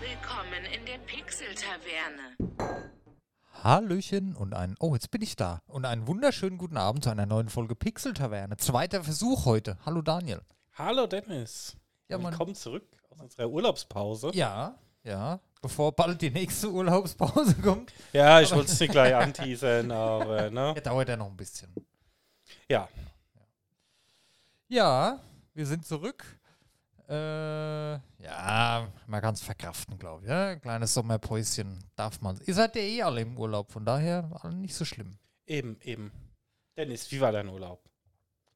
Willkommen in der Pixel-Taverne. Hallöchen und ein, oh, jetzt bin ich da. Und einen wunderschönen guten Abend zu einer neuen Folge Pixel-Taverne. Zweiter Versuch heute. Hallo Daniel. Hallo Dennis. Ja, man- Willkommen zurück aus unserer Urlaubspause. Ja, ja. Bevor bald die nächste Urlaubspause kommt. Ja, ich wollte es nicht gleich anteasern, aber ne? Ja, dauert ja noch ein bisschen. Ja, Ja, wir sind zurück. Äh, ja, man kann es verkraften, glaube ich. Ja? Kleines Sommerpäuschen darf man. Ihr seid ja eh alle im Urlaub, von daher nicht so schlimm. eben, eben. Dennis, wie war dein Urlaub?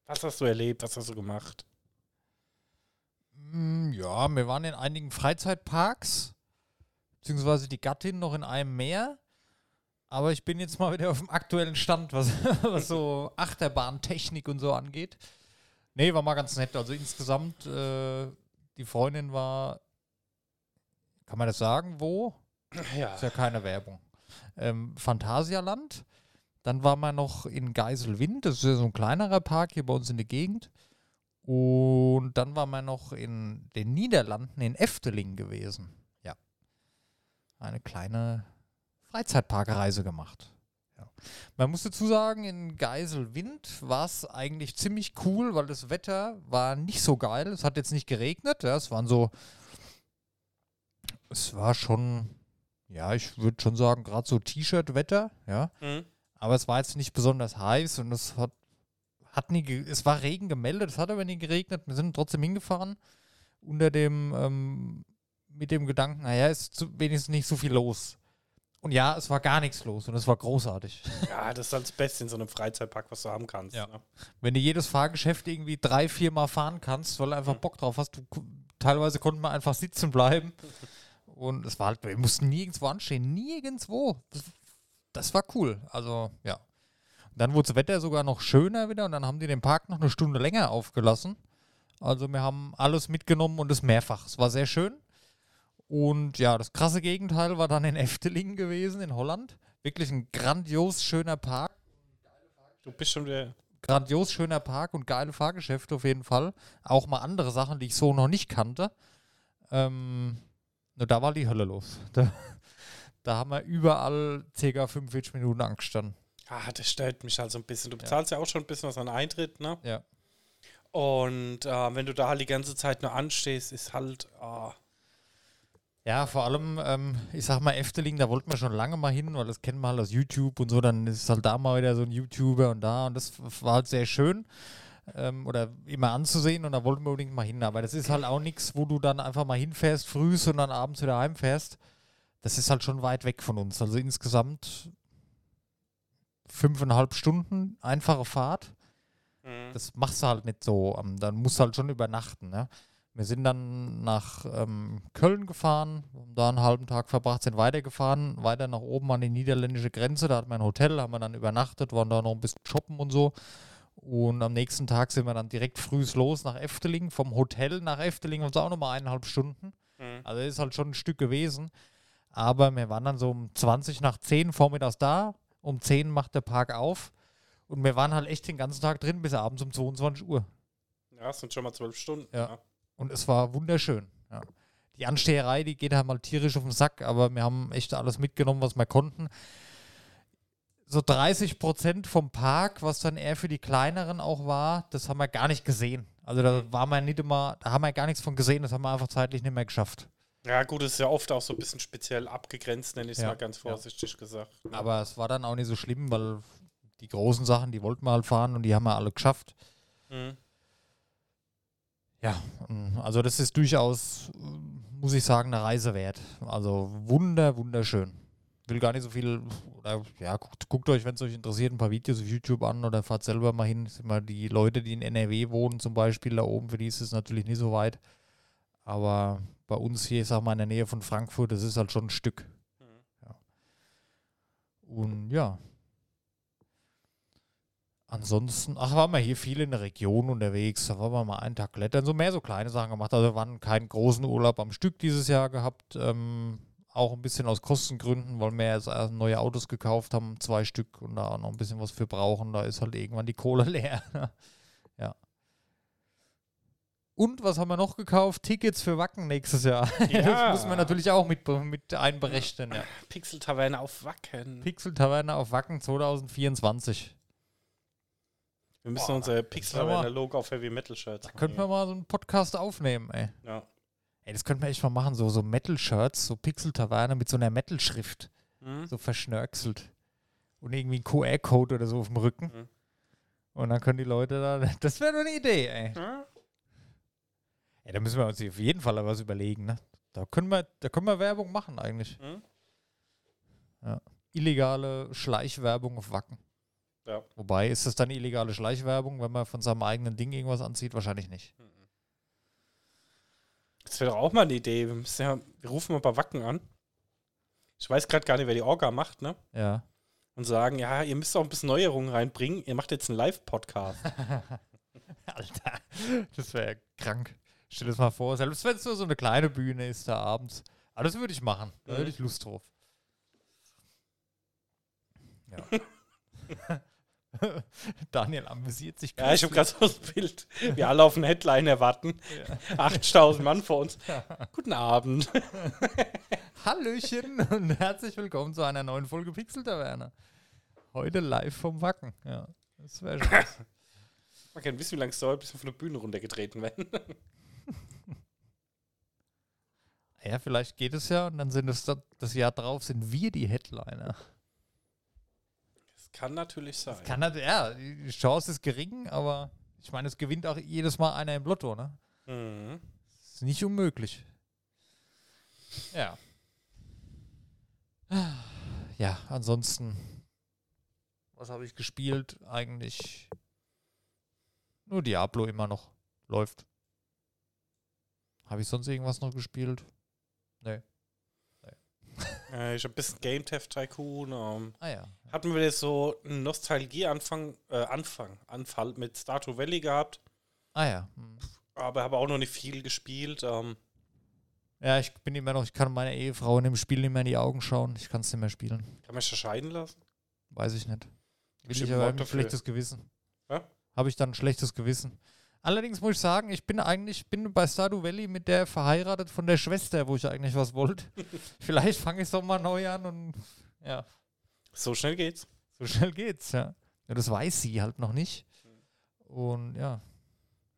Was hast du erlebt? Was hast du gemacht? Mm, Ja, wir waren in einigen Freizeitparks, beziehungsweise die Gattin noch in einem mehr. Aber ich bin jetzt mal wieder auf dem aktuellen Stand, was, was so Achterbahntechnik und so angeht. Nee, war mal ganz nett. Also insgesamt, äh, die Freundin war, kann man das sagen, wo? Ja. Ist ja keine Werbung. Ähm, Phantasialand. Dann war man noch in Geiselwind, das ist ja so ein kleinerer Park hier bei uns in der Gegend. Und dann war man noch in den Niederlanden in Efteling gewesen. Ja. Eine kleine Freizeitparkreise gemacht. Man muss dazu sagen, in Geiselwind war es eigentlich ziemlich cool, weil das Wetter war nicht so geil. Es hat jetzt nicht geregnet. Ja, es waren so. Es war schon ja, ich würde schon sagen, gerade so T-Shirt-Wetter, ja. Hm? Aber es war jetzt nicht besonders heiß und es hat, hat nie, es war Regen gemeldet, es hat aber nie geregnet. Wir sind trotzdem hingefahren unter dem, ähm, mit dem Gedanken, naja, ist zu, wenigstens nicht so viel los. Und ja, es war gar nichts los und es war großartig. Ja, das ist halt das Beste in so einem Freizeitpark, was du haben kannst. Ja. Ne? Wenn du jedes Fahrgeschäft irgendwie drei, vier Mal fahren kannst, weil du einfach Bock drauf hast, du, teilweise konnten wir einfach sitzen bleiben. Und es war halt, wir mussten nirgendwo anstehen, nirgendwo. Das, das war cool. Also, ja. Und dann wurde das Wetter sogar noch schöner wieder und dann haben die den Park noch eine Stunde länger aufgelassen. Also, wir haben alles mitgenommen und es mehrfach. Es war sehr schön. Und ja, das krasse Gegenteil war dann in Efteling gewesen, in Holland. Wirklich ein grandios schöner Park Du bist schon wieder. grandios schöner Park und geile Fahrgeschäfte auf jeden Fall. Auch mal andere Sachen, die ich so noch nicht kannte. Ähm, nur da war die Hölle los. Da, da haben wir überall ca. 45 Minuten angestanden. Ah, das stellt mich halt so ein bisschen. Du bezahlst ja, auch schon ein bisschen was an Eintritt, ne? Ja. Und äh, wenn du da halt die ganze Zeit nur anstehst, ist halt. ah, Ja, vor allem, ähm, ich sag mal, Efteling, da wollten wir schon lange mal hin, weil das kennen wir halt aus YouTube und so. Dann ist halt da mal wieder so ein YouTuber und da. Und das war halt sehr schön. Ähm, oder immer anzusehen und da wollten wir unbedingt mal hin. Aber das ist halt auch nichts, wo du dann einfach mal hinfährst, frühst und dann abends wieder heimfährst. Das ist halt schon weit weg von uns. Also insgesamt fünfeinhalb Stunden einfache Fahrt mhm. das machst du halt nicht so. Ähm, dann musst du halt schon übernachten. Ne? Wir sind dann nach ähm, Köln gefahren, haben da einen halben Tag verbracht, sind weitergefahren, weiter nach oben an die niederländische Grenze. Da hatten wir ein Hotel, haben wir dann übernachtet, waren da noch ein bisschen shoppen und so. Und am nächsten Tag sind wir dann direkt frühs los nach Efteling. Vom Hotel nach Efteling uns auch nochmal eineinhalb Stunden. Mhm. Also ist halt schon ein Stück gewesen. Aber wir waren dann so um 20 nach 10 vormittags da. Um 10 macht der Park auf. Und wir waren halt echt den ganzen Tag drin bis abends um 22 Uhr. Ja, es sind schon mal zwölf Stunden. Ja. ne? Und es war wunderschön. Ja. Die Ansteherei, die geht halt mal tierisch auf den Sack, aber wir haben echt alles mitgenommen, was wir konnten. So 30 Prozent vom Park, was dann eher für die kleineren auch war, das haben wir gar nicht gesehen. Also da war man nicht immer, da haben wir gar nichts von gesehen, das haben wir einfach zeitlich nicht mehr geschafft. Ja, gut, es ist ja oft auch so ein bisschen speziell abgegrenzt, nenne ich es Ja, mal ganz ja. vorsichtig gesagt. ne? Aber es war dann auch nicht so schlimm, weil die großen Sachen, die wollten wir halt fahren und die haben wir alle geschafft. Mhm. Ja, mm, also das ist durchaus, äh, muss ich sagen, eine Reise wert. Also wunder, wunderschön. Will gar nicht so viel, oder ja, guckt, guckt euch, wenn es euch interessiert, ein paar Videos auf YouTube an oder fahrt selber mal hin. Sind mal die Leute, die in NRW wohnen, zum Beispiel da oben, für die ist es natürlich nicht so weit. Aber bei uns hier, ich sag mal, in der Nähe von Frankfurt, das ist halt schon ein Stück. Mhm. Ja. Und ja. Ansonsten, ach, waren wir hier viel in der Region unterwegs. Da waren wir mal einen Tag klettern, so mehr so kleine Sachen gemacht. Also wir waren keinen großen Urlaub am Stück dieses Jahr gehabt. Ähm, auch ein bisschen aus Kostengründen, weil wir jetzt erst neue Autos gekauft haben, zwei Stück und da auch noch ein bisschen was für brauchen. Da ist halt irgendwann die Kohle leer. ja. Und was haben wir noch gekauft? Tickets für Wacken nächstes Jahr. Ja. Das müssen wir natürlich auch mit, mit einberechnen. Ja. Pixel-Taverne auf Wacken. Pixel Taverne auf Wacken 2024. Wir müssen Boah, unser das Pixel-Taverne-Logo auf Heavy Metal Shirts Da könnten wir mal so einen Podcast aufnehmen, ey. Ja. Ey, das könnten wir echt mal machen, so, so Metal-Shirts, so Pixel Taverne mit so einer Metal-Schrift, Hm? so verschnörkelt. Und irgendwie ein QR-Code oder so auf dem Rücken. Mhm. Und dann können die Leute da. Das wäre doch eine Idee, ey. Ja. Ey, da müssen wir uns auf jeden Fall was überlegen, ne? Da können wir, da können wir Werbung machen eigentlich. Hm? Illegale Schleichwerbung auf Wacken. Ja. Wobei, ist das dann illegale Schleichwerbung, wenn man von seinem eigenen Ding irgendwas anzieht? Wahrscheinlich nicht. Das wäre doch auch mal eine Idee. Wir, ja, wir rufen mal bei Wacken an. Ich weiß gerade gar nicht, wer die Orga macht, ne? Ja. Und sagen, ja, ihr müsst auch ein bisschen Neuerungen reinbringen. Ihr macht jetzt einen Live-Podcast. Alter, das wäre krank. Stell dir das mal vor, selbst wenn es nur so eine kleine Bühne ist da abends. Aber das würde ich machen. Da Mhm. hätte ich Lust drauf. Ja. Daniel amüsiert sich. ja, ich habe gerade so das Bild. Wir alle auf einen Headliner warten. 80.000 Mann vor uns. Guten Abend. Hallöchen und herzlich willkommen zu einer neuen Folge Pixel Taverne. Heute live vom Wacken. Ja, das wäre schon. Man kann wissen, wie lange es dauert, bis wir von der Bühne runtergetreten werden. ja, vielleicht geht es ja und dann sind es da- das Jahr drauf sind wir die Headliner. Das kann natürlich sein. Kann halt, ja, die Chance ist gering, aber ich meine, es gewinnt auch jedes Mal einer im Lotto, ne? Mhm. Ist nicht unmöglich. Ja. Ja, ansonsten, was habe ich gespielt? Eigentlich nur Diablo immer noch. Läuft. Habe ich sonst irgendwas noch gespielt? Äh, ich habe ein bisschen Game Theft Tycoon. Ähm, Ah ja. hatten wir jetzt so einen Nostalgie-Anfang, äh, Anfang, Anfall mit Stardew Valley gehabt. Ah ja. Hm. Aber habe auch noch nicht viel gespielt. Ähm, Ja, ich bin immer noch, ich kann meiner Ehefrau in dem Spiel nicht mehr in die Augen schauen. Ich kann es nicht mehr spielen. kann man sich scheiden lassen? Weiß ich nicht. Will Bestimmt ich aber ein schlechtes Gewissen. Ja? Habe ich dann ein schlechtes Gewissen. Allerdings muss ich sagen, ich bin eigentlich bin bei Stardew Valley mit der verheiratet von der Schwester, wo ich eigentlich was wollte. Vielleicht fange ich es doch mal neu an und ja, So schnell geht's. so schnell geht's, ja. ja das weiß sie halt noch nicht. Und ja,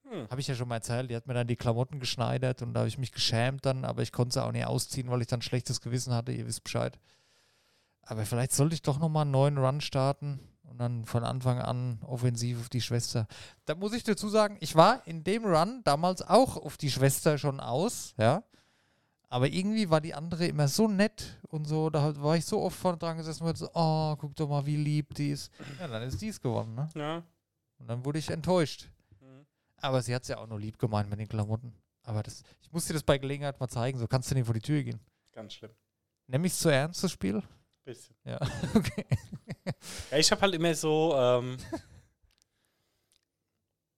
Hm. habe ich ja schon mal erzählt, die hat mir dann die Klamotten geschneidert und da habe ich mich geschämt dann, aber ich konnte sie auch nicht ausziehen, weil ich dann schlechtes Gewissen hatte, ihr wisst Bescheid. Aber vielleicht sollte ich doch nochmal einen neuen Run starten und dann von Anfang an offensiv auf die Schwester. Da muss ich dazu sagen, ich war in dem Run damals auch auf die Schwester schon aus, ja. Aber irgendwie war die andere immer so nett und so, da war ich so oft vorne dran gesessen und so, oh, guck doch mal, wie lieb die ist. Ja, dann ist dies gewonnen, ne? Ja. Und dann wurde ich enttäuscht. Mhm. Aber sie hat es ja auch nur lieb gemeint mit den Klamotten. Aber das, ich muss dir das bei Gelegenheit mal zeigen, so kannst du nicht vor die Tür gehen. Ganz schlimm. Nimm ich zu ernst, das Spiel? Bisschen. Ja, okay. Ja, ich habe halt immer so, ähm,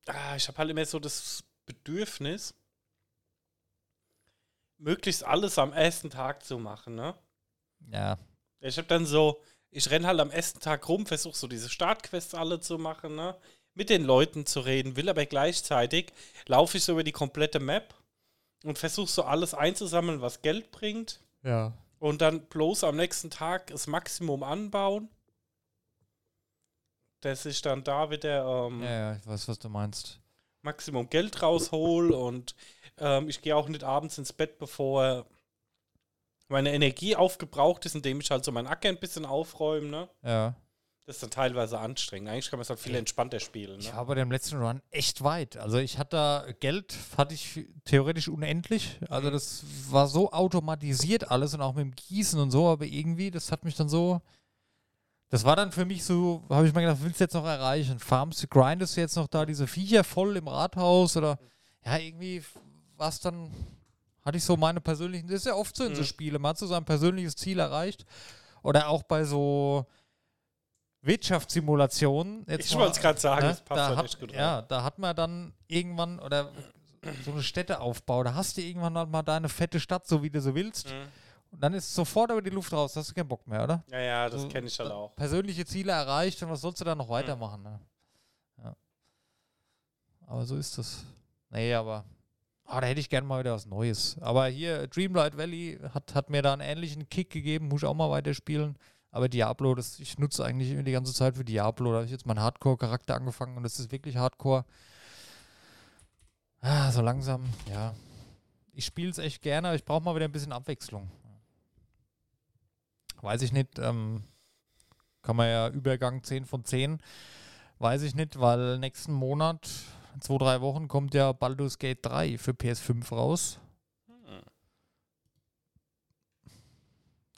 ah, ich habe halt immer so das Bedürfnis, möglichst alles am ersten Tag zu machen, ne? Ja, Ich habe dann so, ich renn halt am ersten Tag rum, versuche so diese Startquests alle zu machen, ne? Mit den Leuten zu reden, will aber gleichzeitig laufe ich so über die komplette Map und versuche so alles einzusammeln, was Geld bringt. ja. Und dann bloß am nächsten Tag das Maximum anbauen. Dass ich dann da wieder ähm, Ja, ja, ich weiß, was du meinst. Maximum Geld raushol und ähm, ich gehe auch nicht abends ins Bett, bevor meine Energie aufgebraucht ist, indem ich halt so mein Acker ein bisschen aufräume. Ne? Ja. Das ist dann teilweise anstrengend. Eigentlich kann man es halt viel entspannter spielen. Ich Ne? war bei dem letzten Run echt weit. Also ich hatte da Geld, hatte ich theoretisch unendlich. Also das war so automatisiert alles und auch mit dem Gießen und so, aber irgendwie, das hat mich dann so. Das war dann für mich so, habe ich mir gedacht, willst du jetzt noch erreichen? Farmst du, grindest du jetzt noch da diese Viecher voll im Rathaus oder ja, irgendwie war es dann, hatte ich so meine persönlichen, das ist ja oft so in so Mhm. Spiele, man hat so sein persönliches Ziel erreicht. Oder auch bei so Wirtschaftssimulationen. Jetzt Ich wollte es gerade sagen, Ne? das passt da halt hat, echt gut rein. Ja, da hat man dann irgendwann, oder so eine Städteaufbau, da hast du irgendwann halt mal deine fette Stadt, so wie du so willst. Mhm. Und dann ist sofort über die Luft raus, hast du keinen Bock mehr, oder? Ja, ja, das So, kenne ich halt äh, auch. Persönliche Ziele erreicht und was sollst du da noch weitermachen? Ne? Ja. Aber so ist das. Nee, aber Ah, da hätte ich gerne mal wieder was Neues. Aber hier, Dreamlight Valley hat, hat mir da einen ähnlichen Kick gegeben, muss ich auch mal weiterspielen. Aber Diablo, das, ich nutze eigentlich die ganze Zeit für Diablo. Da habe ich jetzt meinen Hardcore-Charakter angefangen und das ist wirklich Hardcore. Ah, so langsam, ja. Ich spiele es echt gerne, aber ich brauche mal wieder ein bisschen Abwechslung. Weiß ich nicht, ähm, kann man ja Übergang 10 von 10. Weiß ich nicht, weil nächsten Monat in zwei, drei Wochen kommt ja Baldur's Gate 3 für PS5 raus.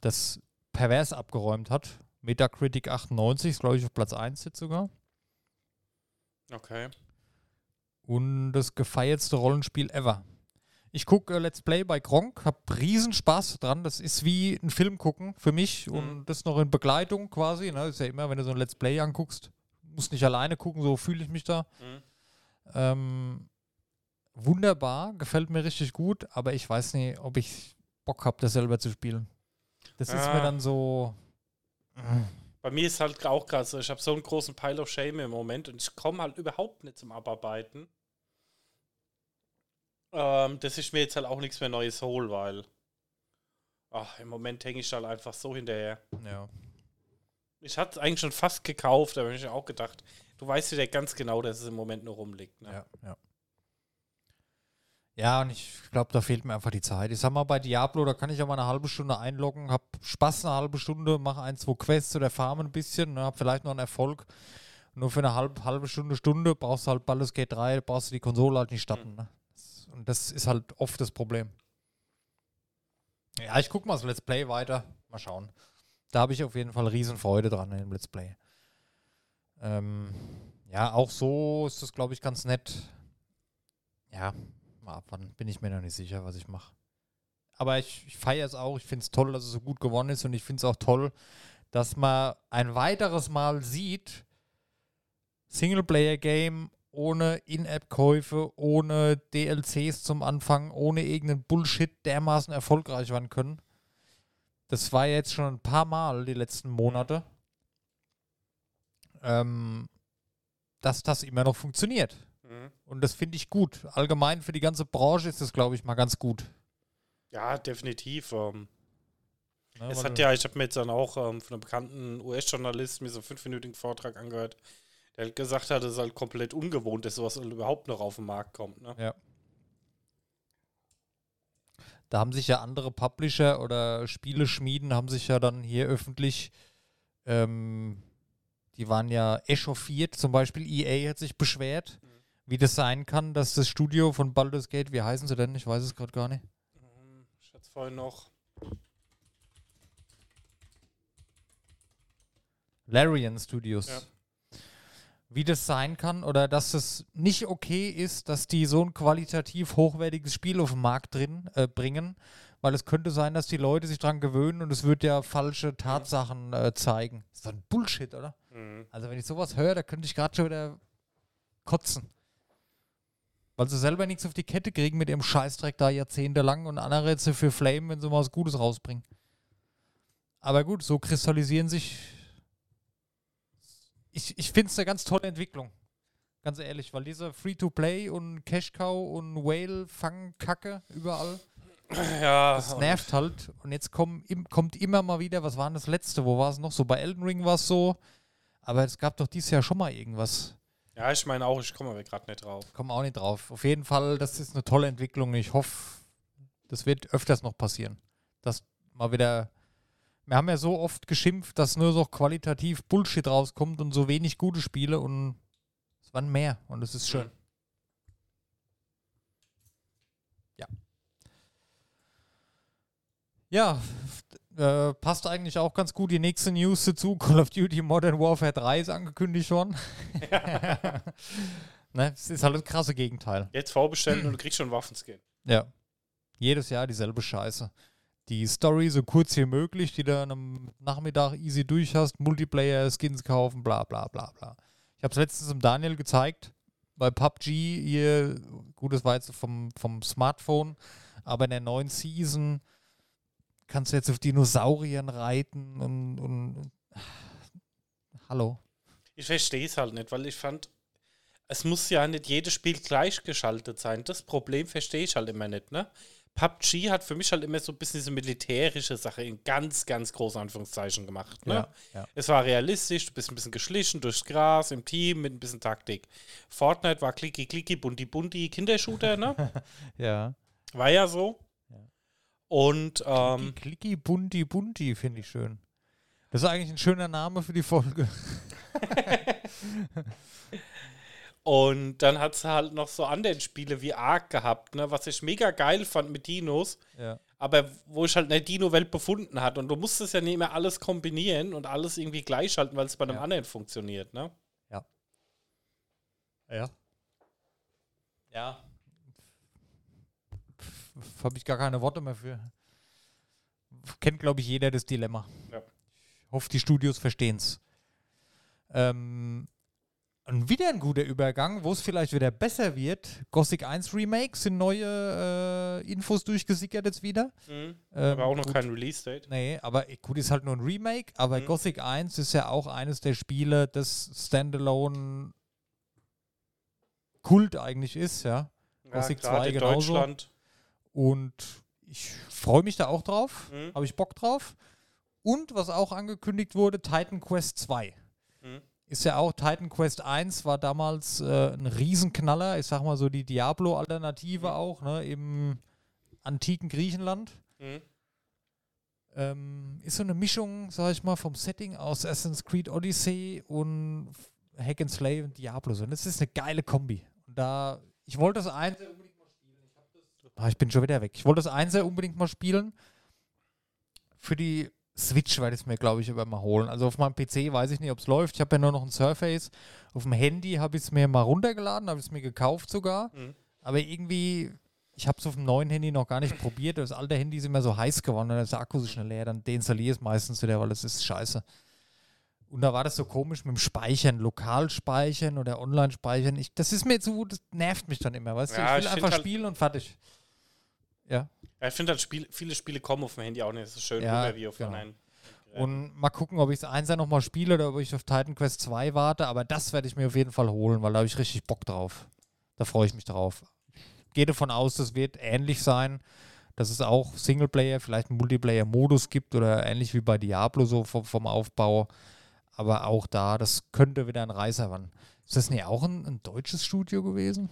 Das pervers abgeräumt hat. Metacritic 98, ist glaube ich auf Platz 1 jetzt sogar. Okay. Und das gefeiertste Rollenspiel ever. Ich gucke äh, Let's Play bei Gronk, hab riesen Spaß dran. Das ist wie ein Film gucken für mich Mhm. und das noch in Begleitung quasi. Ne? Ist ja immer, wenn du so ein Let's Play anguckst, musst nicht alleine gucken, so fühle ich mich da. Mhm. Ähm, wunderbar, gefällt mir richtig gut, aber ich weiß nicht, ob ich Bock habe, das selber zu spielen. Das ist mir Ah. dann so. Bei mir ist halt auch gerade so, ich habe so einen großen Pile of Shame im Moment und ich komme halt überhaupt nicht zum Abarbeiten. Ähm, dass ich mir jetzt halt auch nichts mehr Neues hole, weil ach, im Moment hänge ich halt einfach so hinterher. Ja. Ich hatte es eigentlich schon fast gekauft, aber ich habe auch gedacht, du weißt ja ganz genau, dass es im Moment nur rumliegt. Ne? Ja, ja. Ja, und ich glaube, da fehlt mir einfach die Zeit. Ich sag mal, bei Diablo, da kann ich auch mal eine halbe Stunde einloggen, hab Spaß eine halbe Stunde, mache ein, zwei Quests oder farm ein bisschen, ne, hab vielleicht noch einen Erfolg. Nur für eine halb, halbe Stunde, Stunde brauchst du halt Baldur's Gate 3, brauchst du die Konsole halt nicht starten. Ne? Und das ist halt oft das Problem. Ja, ich guck mal das Let's Play weiter. Mal schauen. Da habe ich auf jeden Fall riesen Freude dran dem Let's Play. Ähm, ja, auch so ist das, glaube ich, ganz nett. Ja, mal abwarten. Bin ich mir noch nicht sicher, was ich mache. Aber ich, ich feiere es auch. Ich finde es toll, dass es so gut gewonnen ist. Und ich finde es auch toll, dass man ein weiteres Mal sieht, Singleplayer-Game ohne In-App-Käufe, ohne DLCs zum Anfang, ohne irgendeinen Bullshit dermaßen erfolgreich werden können. Das war jetzt schon ein paar Mal die letzten Monate. Ähm, dass das immer noch funktioniert. Mhm. Und das finde ich gut. Allgemein für die ganze Branche ist das, glaube ich, mal ganz gut. Ja, definitiv. Ähm, Ne, es hat ja, ich habe mir jetzt dann auch ähm, von einem bekannten US-Journalisten mir so einen fünfminütigen Vortrag angehört, der halt gesagt hat, es ist halt komplett ungewohnt, dass sowas überhaupt noch auf den Markt kommt. Ne? Ja. Da haben sich ja andere Publisher oder Spieleschmieden haben sich ja dann hier öffentlich, ähm, die waren ja echauffiert. Zum Beispiel EA hat sich beschwert, wie das sein kann, dass das Studio von Baldur's Gate, wie heißen sie denn? Ich weiß es gerade gar nicht. Ähm, Ich hatte es vorhin noch. Larian Studios. Ja. Wie das sein kann oder dass es nicht okay ist, dass die so ein qualitativ hochwertiges Spiel auf den Markt drin äh, bringen, weil es könnte sein, dass die Leute sich dran gewöhnen und es wird ja falsche Tatsachen äh, zeigen. Das ist doch ein Bullshit, oder? Mhm. Also wenn ich sowas höre, da könnte ich gerade schon wieder kotzen. Weil sie selber nichts auf die Kette kriegen mit ihrem Scheißdreck da jahrzehntelang und andere jetzt für Flame, wenn sie mal was Gutes rausbringen. Aber gut, so kristallisieren sich. Ich, ich finde es eine ganz tolle Entwicklung. Ganz ehrlich, weil diese Free-to-Play und Cash-Cow und Whale-Fang-Kacke überall, Ja, das nervt halt. Und jetzt kommen, im, kommt immer mal wieder, was war denn das letzte? Wo war es noch so? Bei Elden Ring war es so. Aber es gab doch dieses Jahr schon mal irgendwas. ja, ich meine auch, ich komme aber gerade nicht drauf. Kommen auch nicht drauf. Auf jeden Fall, das ist eine tolle Entwicklung. Ich hoffe, das wird öfters noch passieren. Dass mal wieder. Wir haben ja so oft geschimpft, dass nur so qualitativ Bullshit rauskommt und so wenig gute Spiele und es waren mehr und es ist schön. Ja. Ja, äh, passt eigentlich auch ganz gut die nächste News dazu. Call of Duty Modern Warfare 3 ist angekündigt worden. ne, es ist halt das krasse Gegenteil. Jetzt vorbestellen und du kriegst schon Waffenskin. Ja. Jedes Jahr dieselbe Scheiße. Die Story so kurz wie möglich, die du am Nachmittag easy durch hast, Multiplayer, Skins kaufen, bla bla bla bla. Ich habe es letztens dem Daniel gezeigt, bei PUBG hier, gut, das war jetzt vom, vom Smartphone, aber in der neuen Season kannst du jetzt auf Dinosauriern reiten und, und hallo. Ich verstehe es halt nicht, weil ich fand, es muss ja nicht jedes Spiel gleichgeschaltet sein. Das Problem verstehe ich halt immer nicht, ne? PUBG hat für mich halt immer so ein bisschen diese militärische Sache in ganz, ganz großen Anführungszeichen gemacht. Ne? Ja, ja. Es war realistisch, du bist ein bisschen geschlichen durchs Gras im Team mit ein bisschen Taktik. Fortnite war klicki klicki, bunti bunti, Kindershooter, ne? Ja. War ja so. Und ähm, Klicki Bunti Bunti finde ich schön. Das ist eigentlich ein schöner Name für die Folge. Und dann hat es halt noch so andere Spiele wie Ark gehabt, ne, was ich mega geil fand mit Dinos, Ja. aber wo ich halt eine Dino-Welt befunden hat. Und du musstest ja nicht mehr alles kombinieren und alles irgendwie gleichschalten, weil es bei einem Ja. anderen funktioniert, ne? Ja. Ja. Habe ich gar keine Worte mehr für. Kennt, glaube ich, jeder das Dilemma. Ja. Ich hoffe, die Studios verstehen es. Ähm, und wieder ein guter Übergang, wo es vielleicht wieder besser wird. Gothic 1 Remake sind neue äh, Infos durchgesickert jetzt wieder. Mhm. Ähm, Aber auch noch gut. kein Release-Date. Nee, aber eh, gut, ist halt nur ein Remake, aber Mhm. Gothic 1 ist ja auch eines der Spiele, das Standalone Kult eigentlich ist, ja. Gothic gerade 2 in genauso. Deutschland. Und ich freue mich da auch drauf. Mhm. Habe ich Bock drauf. Und was auch angekündigt wurde, Titan Quest 2. Ist ja auch, Titan Quest 1 war damals äh, ein Riesenknaller. Ich sag mal so die Diablo-Alternative Mhm. auch, ne, im antiken Griechenland. Mhm. Ähm, ist so eine Mischung, sag ich mal, vom Setting aus Assassin's Creed Odyssey und Hack and Slay und Diablo. Und das ist eine geile Kombi. Und da, ich wollte das eins sehr unbedingt mal spielen. Ich, hab das ah, ich bin schon wieder weg. Ich wollte das eins sehr unbedingt mal spielen. Für die Switch werde ich es mir, glaube ich, aber mal holen. Also auf meinem PC weiß ich nicht, ob es läuft. Ich habe ja nur noch ein Surface. Auf dem Handy habe ich es mir mal runtergeladen, habe ich es mir gekauft sogar. Mhm. Aber irgendwie, ich habe es auf dem neuen Handy noch gar nicht probiert. Das alte Handy ist immer so heiß geworden, dann ist der Akku so schnell leer. Dann deinstalliere ich es meistens wieder, weil das ist scheiße. Und da war das so komisch mit dem Speichern, lokal speichern oder online speichern. Ich, das ist mir zu, das nervt mich dann immer, weißt Ja, du? ich Ich will find einfach halt- spielen und fertig. Ja. Ja, ich finde halt, Spiel, viele Spiele kommen auf dem Handy auch nicht so schön Ja, rüber wie auf genau. einem. Und mal gucken, ob ich das Einser nochmal spiele oder ob ich auf Titan Quest 2 warte. Aber das werde ich mir auf jeden Fall holen, weil da habe ich richtig Bock drauf. Da freue ich mich drauf. Gehe davon aus, das wird ähnlich sein, dass es auch Singleplayer, vielleicht einen Multiplayer-Modus gibt oder ähnlich wie bei Diablo so vom, vom Aufbau. Aber auch da, das könnte wieder ein Reißer werden. Ist das nicht auch ein, ein deutsches Studio gewesen?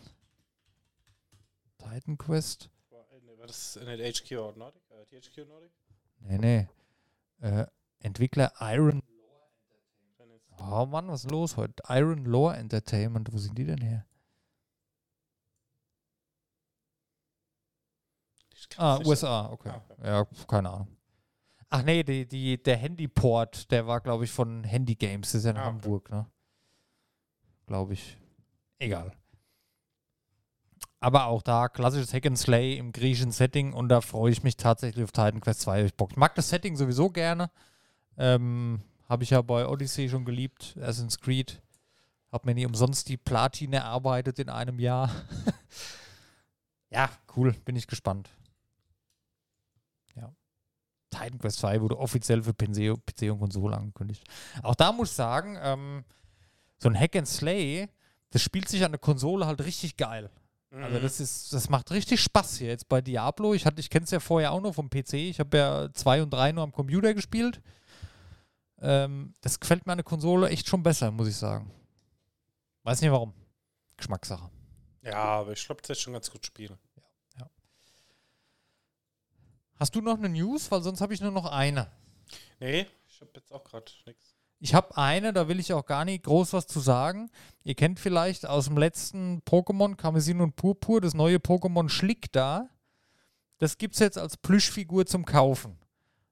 Titan Quest? Das nicht HQ Nordic? Äh, THQ Nordic? Nee, nee. Äh, Entwickler Iron Oh Mann, was ist los heute? Iron Lore Entertainment, wo sind die denn her? Ah, USA, okay. Ah, okay. Ja, keine Ahnung. Ach nee, die, die, der Handyport, der war, glaube ich, von Handy Games. Das ist ja in Ah, okay. Hamburg, ne? Glaube ich. Egal. Aber auch da, klassisches Hack and Slay im griechischen Setting und da freue ich mich tatsächlich auf Titan Quest 2. Ich, mag das Setting sowieso gerne. Ähm, Habe ich ja bei Odyssey schon geliebt, Assassin's Creed. Hab mir nie umsonst die Platine erarbeitet in einem Jahr. ja, cool, bin ich gespannt. Ja. Titan Quest 2 wurde offiziell für PC, PC und Konsole angekündigt. Auch da muss ich sagen, ähm, so ein Hack and Slay, das spielt sich an der Konsole halt richtig geil. Also Mhm. das ist, das macht richtig Spaß hier jetzt bei Diablo. Ich hatte, ich kenne es ja vorher auch noch vom PC. Ich habe ja zwei und drei nur am Computer gespielt. Ähm, das gefällt mir an der Konsole echt schon besser, muss ich sagen. Weiß nicht warum. Geschmackssache. Ja, aber ich glaube, das ist schon ganz gut spielen. Hast du noch eine News? Weil sonst habe ich nur noch eine. Nee, ich habe jetzt auch gerade nichts. Ich habe eine, da will ich auch gar nicht groß was zu sagen. Ihr kennt vielleicht aus dem letzten Pokémon Kamezin und Purpur das neue Pokémon Schlick da. Das gibt es jetzt als Plüschfigur zum Kaufen.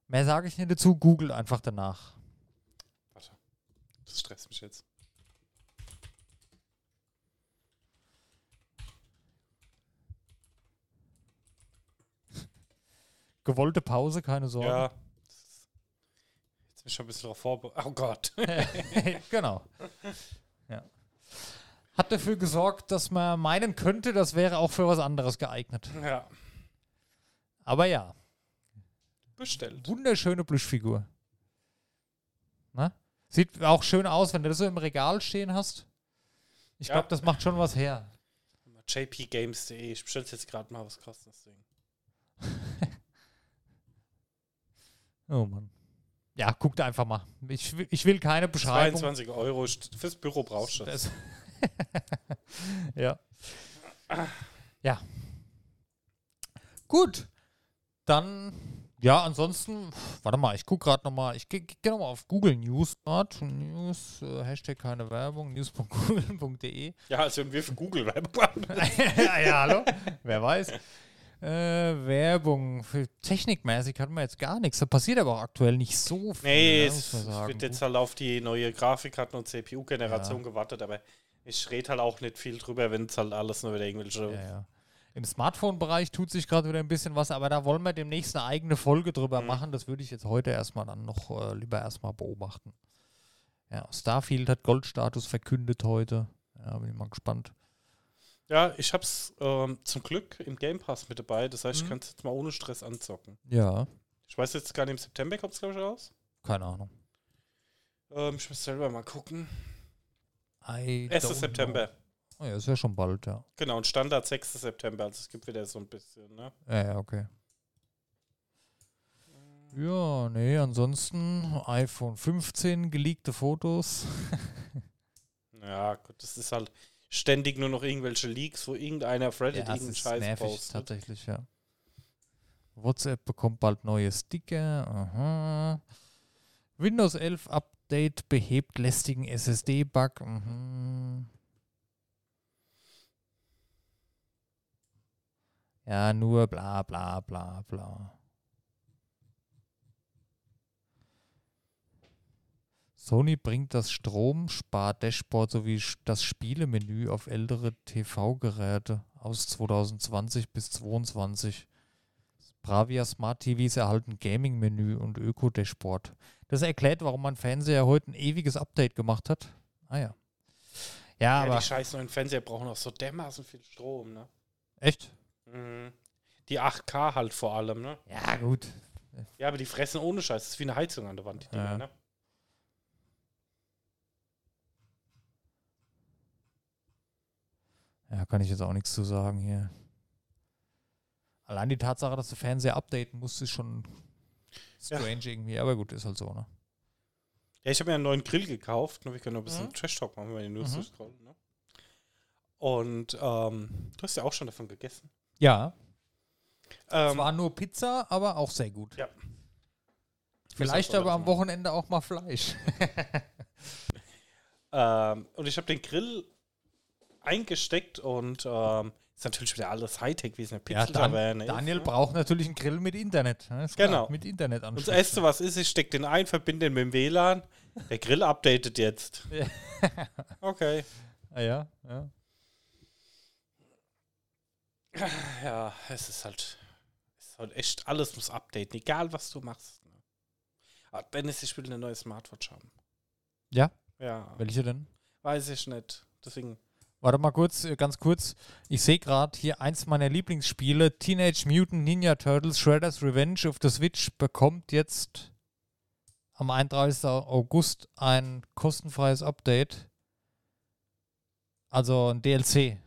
Mehr sage ich nicht dazu, googelt einfach danach. Warte. Das stresst mich jetzt. Gewollte Pause, keine Sorge. Ja. Ich schon ein bisschen darauf vorbereitet. Oh Gott. genau. Ja. Hat dafür gesorgt, dass man meinen könnte, das wäre auch für was anderes geeignet. ja. Aber ja, Bestellt. wunderschöne Plüschfigur. Na? Sieht auch schön aus, wenn du das so im Regal stehen hast. Ich Ja. glaube, das macht schon was her. jpgames.de. Ich bestell's jetzt gerade mal, was kostet das Ding? Oh Mann. Ja, guckt einfach mal. Ich, will- ich will keine Beschreibung. 22 Euro. Fürs Büro brauchst du das. Ja. Ja. Gut. Dann, ja, ansonsten, warte mal, ich gucke gerade nochmal, ich gehe geh nochmal auf Google News, News, äh, Hashtag keine Werbung, news.google.de. Ja, als wenn wir für Google Werbung machen. ja, ja, hallo? Wer weiß. Äh, Werbung. Für technikmäßig hat man jetzt gar nichts. Da passiert aber auch aktuell nicht so viel. Nee, ne, es wird jetzt halt auf die neue Grafikkarten und CPU-Generation Ja. gewartet, aber ich rede halt auch nicht viel drüber, wenn es halt alles nur wieder irgendwelche. Ja, ja. Im Smartphone-Bereich tut sich gerade wieder ein bisschen was, aber da wollen wir demnächst eine eigene Folge drüber Mhm. machen. Das würde ich jetzt heute erstmal dann noch äh, lieber erstmal beobachten. Ja, Starfield hat Goldstatus verkündet heute. Ja, bin ich mal gespannt. Ja, ich hab's ähm, zum Glück im Game Pass mit dabei. Das heißt, ich Mhm. kann es jetzt mal ohne Stress anzocken. Ja, Ich weiß jetzt gar nicht, im September kommt es, glaube ich, raus. keine Ahnung. Ähm, ich muss selber mal gucken. I 1. don't September. know. Oh, ja, ist ja schon bald, ja. Genau, und Standard 6. September. Also es gibt wieder so ein bisschen, ne? Ja, ja, okay. Ja, nee, ansonsten iPhone 15, geleakte Fotos. Ja, gut, das ist halt ständig nur noch irgendwelche Leaks, wo irgendeiner Reddit Ja, irgendeinen Scheiß nervig, postet. tatsächlich, ja. WhatsApp bekommt bald neue Sticker. Aha. Windows 11 Update behebt lästigen SSD-Bug. Mhm. Ja, nur bla bla bla bla. Sony bringt das Stromspar-Dashboard sowie das Spielemenü auf ältere TV-Geräte aus 2020 bis 2022. Bravia Smart TVs erhalten Gaming-Menü und Öko-Dashboard. Das erklärt, warum mein Fernseher heute ein ewiges Update gemacht hat. Ah ja. Ja, Ja, aber die scheiß neuen Fernseher brauchen auch so dermaßen viel Strom, ne? echt? Mhm. Die 8K halt vor allem, ne? Ja, gut. Ja, aber die fressen ohne Scheiß. Das ist wie eine Heizung an der Wand, die Dinger, Ja. ne? Ja, kann ich jetzt auch nichts zu sagen hier. Allein die Tatsache, dass du Fernseher updaten musst, ist schon Ja. strange irgendwie. Aber gut, ist halt so, ne? Ja, ich habe mir einen neuen Grill gekauft. Ne? Wir können noch ein bisschen Mhm. Trash-Talk machen, wenn wir die News Mhm. durchscrollen, ne? Und ähm, du hast ja auch schon davon gegessen. Ja. Ähm, Zwar nur Pizza, aber auch sehr gut. Ja. Vielleicht aber am. Wochenende auch mal Fleisch. ähm, und ich habe den Grill eingesteckt und ähm, ist natürlich wieder alles Hightech, wie es eine Ja, Dan ist. Daniel ne? braucht natürlich einen Grill mit Internet. ne? Ist Genau. Mit Internet Und das erste, was ist, ich stecke den ein, verbinde den mit dem WLAN. Der Grill updatet jetzt. Okay. Ah, ja, ja. Ja, es ist halt, es ist halt echt, alles muss updaten, egal was du machst. Ne? Aber Dennis, ich will eine neue Smartwatch haben. Ja? Ja, Welche denn? weiß ich nicht. Deswegen, Warte mal kurz, äh, ganz kurz. Ich sehe gerade hier eins meiner Lieblingsspiele, Teenage Mutant Ninja Turtles Shredder's Revenge auf der Switch bekommt jetzt am 31. August ein kostenfreies Update. Also ein DLC.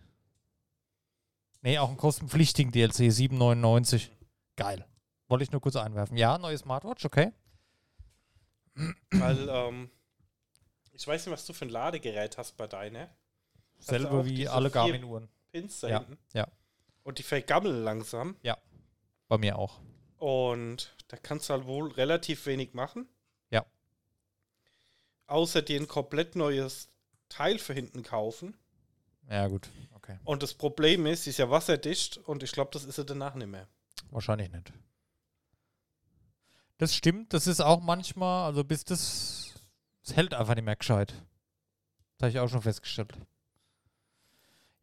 Nee, auch einen kostenpflichtigen DLC, 7,99. Geil. Wollte ich nur kurz einwerfen. Ja, neue Smartwatch, okay. weil, ähm, ich weiß nicht, was du für ein Ladegerät hast bei deiner. Du Selber wie alle Garmin-Uhren. Pins da Ja, hinten. ja. Und die vergammeln langsam. Bei mir auch. Und da kannst du halt wohl relativ wenig machen. Ja. Außer dir ein komplett neues Teil für hinten kaufen. Ja, gut. Okay. Und das Problem ist, sie ist ja wasserdicht und ich glaube, das ist sie danach nicht mehr. Wahrscheinlich nicht. Das stimmt, das ist auch manchmal, also bis das, es hält einfach nicht mehr gescheit. Das habe ich auch schon festgestellt.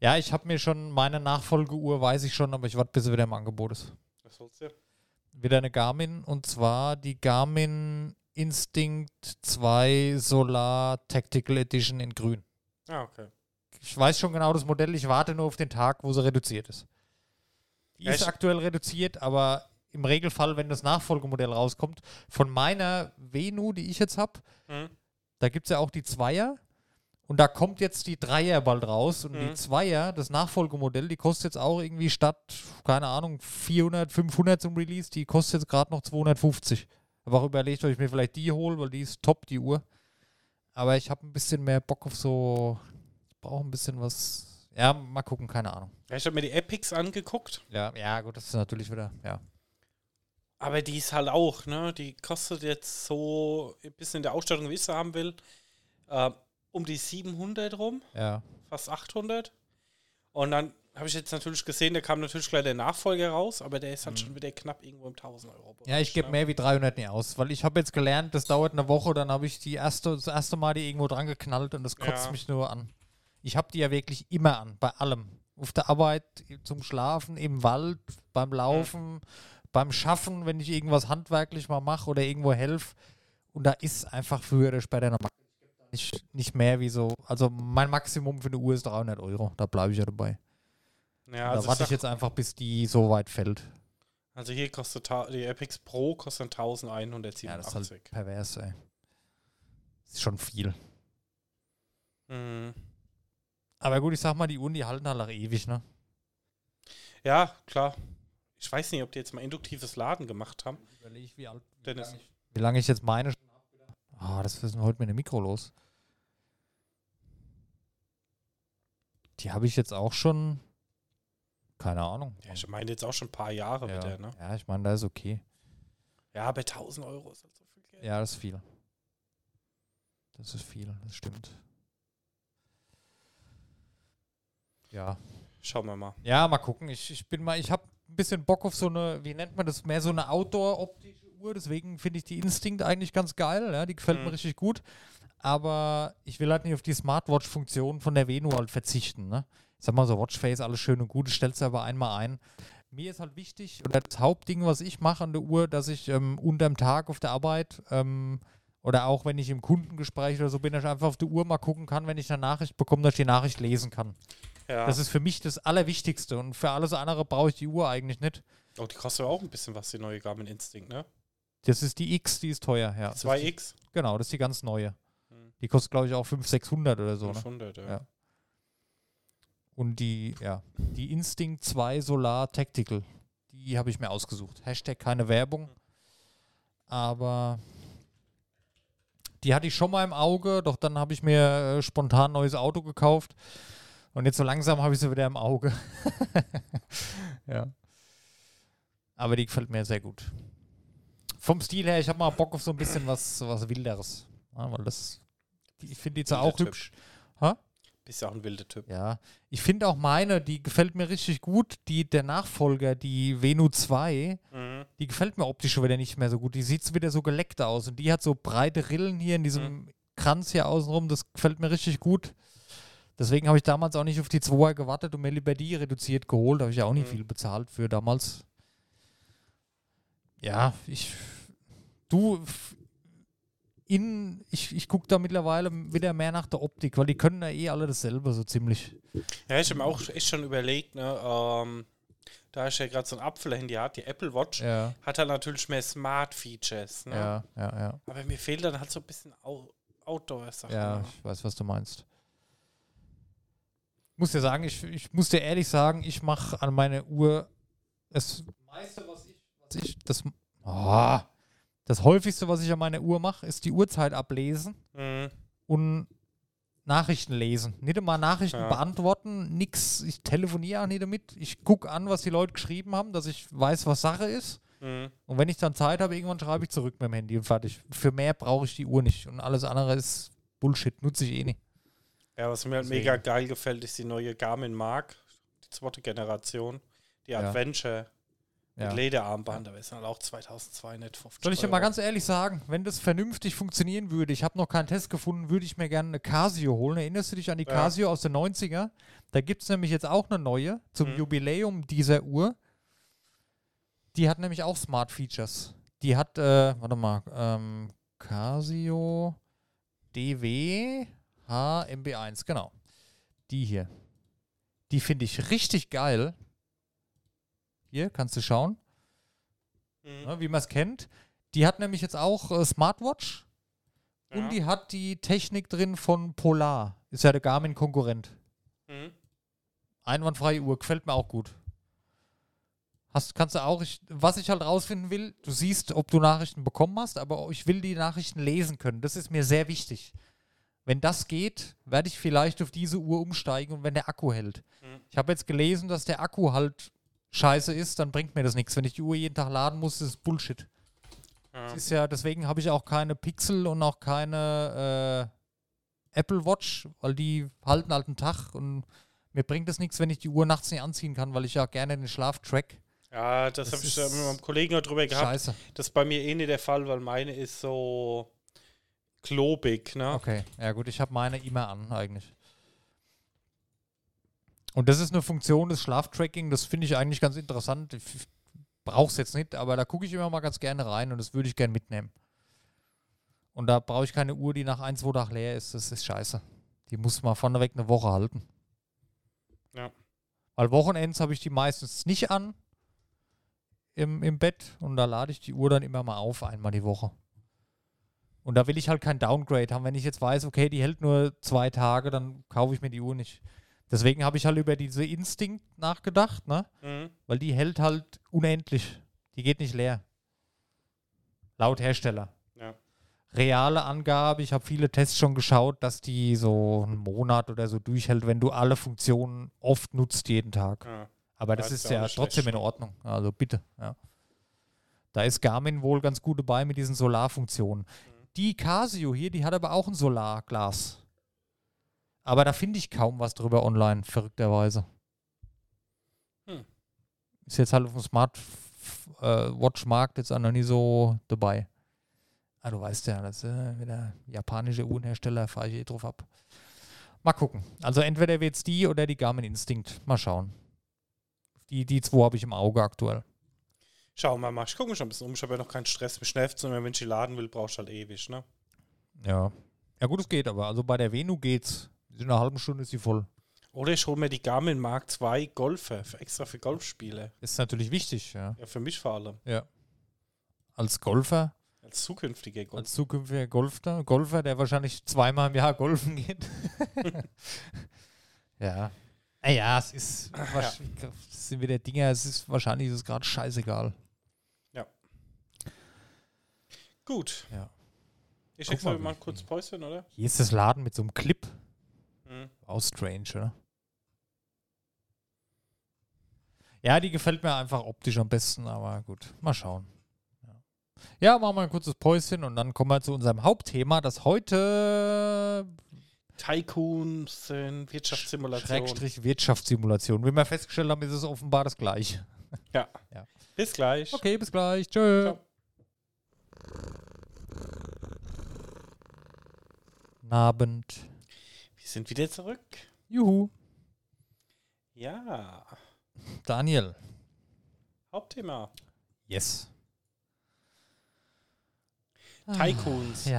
Ja, ich habe mir schon meine Nachfolgeuhr, weiß ich schon, aber ich warte, bis sie wieder im Angebot ist. Was soll's ja? Wieder eine Garmin und zwar die Garmin Instinct 2 Solar Tactical Edition in grün. Ah, okay. Ich weiß schon genau das Modell, ich warte nur auf den Tag, wo sie reduziert ist. Die Ja, ist aktuell reduziert, aber im Regelfall, wenn das Nachfolgemodell rauskommt, von meiner Venu, die ich jetzt habe, Mhm. da gibt es ja auch die Zweier Und da kommt jetzt die Dreier bald raus und die Mhm. Zweier, das Nachfolgemodell, die kostet jetzt auch irgendwie statt, keine Ahnung, 400, 500 zum Release, die kostet jetzt gerade noch 250. Aber auch überlegt, ob ich mir vielleicht die hole, weil die ist top, die Uhr. Aber ich habe ein bisschen mehr Bock auf so, ich brauche ein bisschen was, ja, mal gucken, keine Ahnung. Ja, ich habe mir die Epics angeguckt, Ja, ja, gut, das ist natürlich wieder, ja. aber die ist halt auch, ne? Die kostet jetzt so ein bisschen in der Ausstattung, wie ich sie haben will, äh, um die 700 rum, Ja, fast 800. Und dann habe ich jetzt natürlich gesehen, da kam natürlich gleich der Nachfolger raus, aber der ist halt schon wieder knapp irgendwo im 1000 Euro. Mhm. ja ich gebe mehr wie 300 nicht aus, weil ich habe jetzt gelernt, das dauert eine Woche, dann habe ich die erste, das erste Mal die irgendwo dran geknallt und das kotzt Ja. mich nur an. Ich habe die ja wirklich immer an, bei allem. Auf der Arbeit, zum Schlafen, im Wald, beim Laufen, beim Schaffen, wenn ich irgendwas handwerklich mal mache oder irgendwo helfe. Und da ist einfach früher oder später noch nicht, nicht mehr wie so. Also mein Maximum für eine Uhr ist 300 Euro. Da bleibe ich ja dabei. Ja, da also, ich warte ich sag, jetzt einfach, bis die so weit fällt. also hier kostet die Epics Pro kostet 1187. Ja, das ist halt pervers, ey. Ist schon viel. Mhm. Aber gut, ich sag mal, die Uhren, die halten halt auch ewig, ne? Ja, klar. Ich weiß nicht, ob die jetzt mal induktives Laden gemacht haben. Überlege ich, wie alt. Dennis. Wie lange ich jetzt meine. Ah, das ist heute mit dem Mikro los. Die habe ich jetzt auch schon. Keine Ahnung. Ja, ich meine jetzt auch schon ein paar Jahre ja. wieder, ne? ja, ich meine, da ist okay. Ja, bei 1000 Euro ist halt so viel Geld. Ja, das ist viel. Das ist viel, das stimmt. Ja. Schauen wir mal. Ja, mal gucken. Ich, ich bin mal, ich habe ein bisschen Bock auf so eine, wie nennt man das, mehr so eine Outdoor-optische Uhr. Deswegen finde ich die Instinct eigentlich ganz geil. Ja, die gefällt Mhm. mir richtig gut. Aber ich will halt nicht auf die Smartwatch-Funktion von der Venu halt verzichten. Ne? Ich sag mal so, Watchface, alles schön und gut, stellst du aber einmal ein. Mir ist halt wichtig, oder das Hauptding, was ich mache an der Uhr, dass ich ähm, unterm Tag auf der Arbeit ähm, oder auch wenn ich im Kundengespräch oder so bin, dass ich einfach auf die Uhr mal gucken kann, wenn ich eine Nachricht bekomme, dass ich die Nachricht lesen kann. Ja. Das ist für mich das Allerwichtigste und für alles andere brauche ich die Uhr eigentlich nicht. oh, die kostet aber auch ein bisschen was, die neue Garmin Instinct, ne? Das ist die X, die ist teuer, ja. Das ist die, 2X? genau, das ist die ganz neue. Hm. Die kostet, glaube ich, auch 500, 600 oder so. Ne? 500, ja. Ja. Und die, ja, die Instinct 2 Solar Tactical, die habe ich mir ausgesucht. Hashtag keine Werbung. Aber die hatte ich schon mal im Auge, doch dann habe ich mir äh, spontan ein neues Auto gekauft. Und jetzt so langsam habe ich sie wieder im Auge. ja. Aber die gefällt mir sehr gut. Vom Stil her, ich habe mal Bock auf so ein bisschen was, was Wilderes. Ja, weil das, ich finde die zwar auch Typ. hübsch. Bist ja auch ein wilder Typ. Ja, ich finde auch meine, die gefällt mir richtig gut. Die, der Nachfolger, die Venu 2, Mhm. die gefällt mir optisch schon wieder nicht mehr so gut. Die sieht wieder so geleckt aus. Und die hat so breite Rillen hier in diesem Kranz hier außenrum. Das gefällt mir richtig gut. Deswegen habe ich damals auch nicht auf die 2er gewartet und mir lieber die reduziert geholt. Da habe ich ja auch nicht Mhm. viel bezahlt für damals. Ja, ich. Du. In, ich ich gucke da mittlerweile wieder mehr nach der Optik, weil die können ja eh alle dasselbe, so ziemlich. Ja, ich habe mir auch echt schon überlegt, ne, ähm, da ich ja gerade so ein Apfelhandy hat, die Apple Watch, Ja, hat halt natürlich mehr Smart-Features, ne? ja, ja, ja. Aber mir fehlt dann halt so ein bisschen Outdoor-Sachen. Ja, ne? ich weiß, was du meinst. Muss dir sagen, ich, ich muss dir ehrlich sagen, ich mache an meine Uhr das meiste, was ich, das, oh, das häufigste, was ich an meiner Uhr mache, ist die Uhrzeit ablesen Mhm. und Nachrichten lesen. Nicht immer Nachrichten Ja. beantworten, nix. Ich telefoniere auch nicht damit. Ich gucke an, was die Leute geschrieben haben, dass ich weiß, was Sache ist. Mhm. Und wenn ich dann Zeit habe, irgendwann schreibe ich zurück mit dem Handy und fertig. Für mehr brauche ich die Uhr nicht. Und alles andere ist Bullshit, nutze ich eh nicht. Ja, was mir halt Deswegen. mega geil gefällt, ist die neue Garmin Mark, die zweite Generation, die Ja. Adventure Ja. mit Lederarmband, aber ist halt auch 2250 Soll ich dir mal ganz ehrlich sagen, wenn das vernünftig funktionieren würde, ich habe noch keinen Test gefunden, würde ich mir gerne eine Casio holen. Erinnerst du dich an die Ja. Casio aus den 90er? Da gibt es nämlich jetzt auch eine neue zum Mhm. Jubiläum dieser Uhr. Die hat nämlich auch Smart Features. Die hat, äh, warte mal, ähm, Casio DW HMB1, genau. Die hier. Die finde ich richtig geil. Hier, kannst du schauen Mhm. ne, wie man es kennt. Die hat nämlich jetzt auch äh, Smartwatch Ja. und die hat die Technik drin von Polar. Ist ja der Garmin-Konkurrent. Mhm. Einwandfreie Uhr, gefällt mir auch gut. Hast, kannst du auch, ich, was ich halt rausfinden will, du siehst, ob du Nachrichten bekommen hast, aber ich will die Nachrichten lesen können. Das ist mir sehr wichtig. Wenn das geht, werde ich vielleicht auf diese Uhr umsteigen und wenn der Akku hält. Mhm. Ich habe jetzt gelesen, dass der Akku halt scheiße ist, dann bringt mir das nichts. Wenn ich die Uhr jeden Tag laden muss, ist es Bullshit. Ja. Das ist ja, deswegen habe ich auch keine Pixel und auch keine äh, Apple Watch, weil die halten halt einen Tag und mir bringt es nichts, wenn ich die Uhr nachts nicht anziehen kann, weil ich ja gerne den Schlaf track. Ja, das, Das habe ich ja mit meinem Kollegen noch drüber gehabt. Scheiße. Das ist bei mir eh nicht der Fall, weil meine ist so klobig, ne? Okay, ja gut, ich habe meine immer an eigentlich. Und das ist eine Funktion des Schlaftracking, das finde ich eigentlich ganz interessant. Ich brauche es jetzt nicht, aber da gucke ich immer mal ganz gerne rein und das würde ich gerne mitnehmen. Und da brauche ich keine Uhr, die nach ein, zwei Tagen leer ist. Das ist scheiße. Die muss man vorneweg eine Woche halten. Ja. Weil Wochenends habe ich die meistens nicht an im, im Bett und da lade ich die Uhr dann immer mal auf, einmal die Woche. Und da will ich halt kein Downgrade haben. Wenn ich jetzt weiß, okay, die hält nur zwei Tage, dann kaufe ich mir die Uhr nicht. Deswegen habe ich halt über diese Instinct nachgedacht, ne? Mhm. Weil die hält halt unendlich. Die geht nicht leer. Laut Hersteller. Ja. Reale Angabe, ich habe viele Tests schon geschaut, dass die so einen Monat oder so durchhält, wenn du alle Funktionen oft nutzt jeden Tag. Ja. Aber Ja, das ist ja trotzdem schlecht. in Ordnung. Also bitte, ja. Da ist Garmin wohl ganz gut dabei mit diesen Solarfunktionen. Mhm. Die Casio hier, die hat aber auch ein Solarglas. Aber da finde ich kaum was drüber online, verrückterweise. Hm. Ist jetzt halt auf dem Smart äh, jetzt auch noch nie so dabei. Ah, du weißt ja, das ist äh, wieder japanische Uhrenhersteller, fahre ich eh drauf ab. Mal gucken. Also entweder wird es die oder die Garmin Instinct. Mal schauen. Die, die zwei habe ich im Auge aktuell. Schauen wir mal. Ich gucke mich schon ein bisschen um. Ich habe ja noch keinen Stress. Mich nervt sondern wenn ich die laden will, brauchst du halt ewig, ne? Ja. Ja gut, es geht aber. Also bei der Venu geht's. In einer halben Stunde ist sie voll. Oder ich hole mir die Garmin Mark II Golfer, für, extra für Golfspiele. Ist natürlich wichtig, ja. Ja, für mich vor allem. Ja. Als Golfer, Als zukünftiger Golf. als zukünftiger Golfer, Golfer, der wahrscheinlich zweimal im Jahr golfen geht. ja. Naja, es ist, wahrsch- es sind wieder Dinger, es ist wahrscheinlich ist es gerade scheißegal. Gut. Ja. Ich schicke mal, mal, kurz Päuschen, oder? Hier ist das Laden mit so einem Clip. Auch strange, oder? Ja, die gefällt mir einfach optisch am besten, aber gut, mal schauen. Ja, ja machen wir ein kurzes Päuschen und dann kommen wir zu unserem Hauptthema, das heute Tycoons sind Wirtschaftssimulation. Schrägstrich Wirtschaftssimulation. Wie wir festgestellt haben, ist es offenbar das gleiche. Ja. Ja. Bis gleich. Okay, bis gleich. Tschö. Ciao. Abend. Wir sind wieder zurück. Juhu. Ja. Daniel. Hauptthema. Yes. Tycoons. Ah,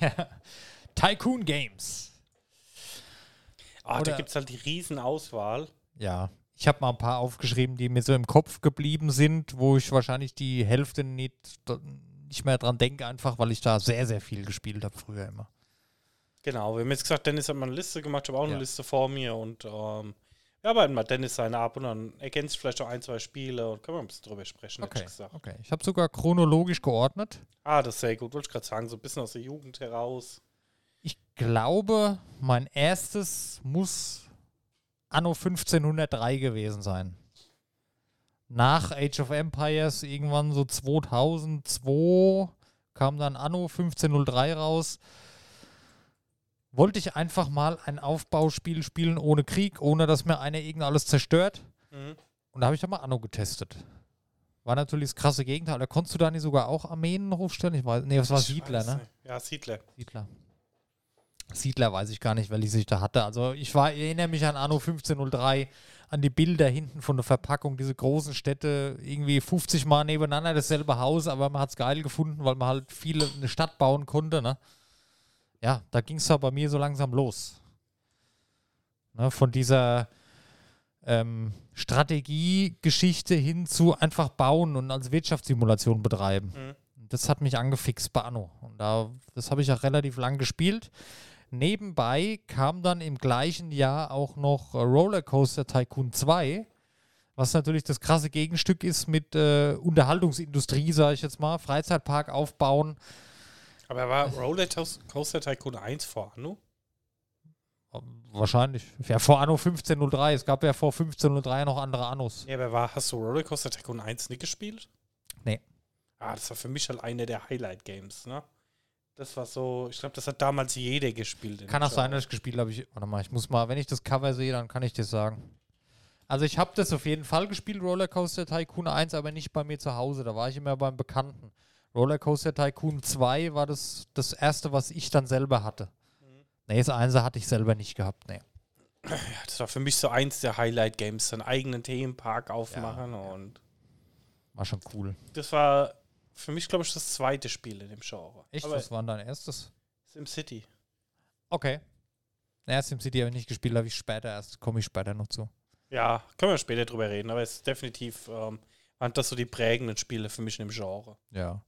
Ja. Tycoon Games. Ah, da gibt es halt die Riesenauswahl. Ja. Ich habe mal ein paar aufgeschrieben, die mir so im Kopf geblieben sind, wo ich wahrscheinlich die Hälfte nicht, nicht mehr dran denke, einfach weil ich da sehr, sehr viel gespielt habe früher immer. Genau, wir haben jetzt gesagt, Dennis hat mal eine Liste gemacht, ich habe auch eine Ja. Liste vor mir und ähm, wir arbeiten mal Dennis seine ab und dann ergänzt vielleicht auch ein, zwei Spiele und können wir ein bisschen drüber sprechen, Okay. ich gesagt. Okay. Ich habe sogar chronologisch geordnet. Ah, das ist sehr gut, wollte ich gerade sagen, so ein bisschen aus der Jugend heraus. Ich glaube, mein erstes muss Anno 1503 gewesen sein. Nach Age of Empires, irgendwann so 2002, kam dann Anno 1503 raus. Wollte ich einfach mal ein Aufbauspiel spielen ohne Krieg, ohne dass mir einer irgend alles zerstört. Mhm. Und da habe ich dann mal Anno getestet. War natürlich das krasse Gegenteil. Da konntest du da nicht sogar auch Armeen hochstellen? Ich weiß, nee, das war Ich Siedler, ne? nicht. Ja, Siedler. Siedler. Siedler weiß ich gar nicht, welche ich da hatte. Also ich war, ich erinnere mich an Anno 1503, an die Bilder hinten von der Verpackung, diese großen Städte, irgendwie 50 Mal nebeneinander dasselbe Haus, aber man hat es geil gefunden, weil man halt viele eine Stadt bauen konnte. Ne? Ja, da ging es ja bei mir so langsam los. Ne, von dieser ähm, Strategiegeschichte hin zu einfach bauen und als Wirtschaftssimulation betreiben Mhm. das hat mich angefixt bei Anno. Und da, das habe ich auch relativ lang gespielt. Nebenbei kam dann im gleichen Jahr auch noch Rollercoaster Tycoon 2, was natürlich das krasse Gegenstück ist mit äh, Unterhaltungsindustrie, sage ich jetzt mal, Freizeitpark aufbauen. Aber war Rollercoaster Tycoon 1 vor Anno? Wahrscheinlich. Ja, vor Anno 1503. Es gab ja vor 1503 noch andere Annos. Ja, aber war, hast du Rollercoaster Tycoon 1 nicht gespielt? Nee. Ah, das war für mich halt eine der Highlight-Games, ne? Das war so, ich glaube, das hat damals jeder gespielt. Kann auch sein, dass ich gespielt habe. Ich, warte mal, ich muss mal, wenn ich das Cover sehe, dann kann ich dir sagen. Also ich habe das auf jeden Fall gespielt, Rollercoaster Tycoon 1, aber nicht bei mir zu Hause. Da war ich immer beim Bekannten. Rollercoaster Tycoon 2 war das, das erste, was ich dann selber hatte. Nee, das Einser hatte ich selber nicht gehabt, nee. Ja, das war für mich so eins der Highlight-Games, einen eigenen Themenpark aufmachen und War schon cool. das war für mich, glaube ich, das zweite Spiel in dem Genre. Echt? Aber Was war dein erstes? SimCity. Okay. Naja, SimCity habe ich nicht gespielt, habe ich später erst, komme ich später noch zu. Ja, können wir später drüber reden, aber es ist definitiv, ähm, waren das so die prägenden Spiele für mich in dem Genre. Ja.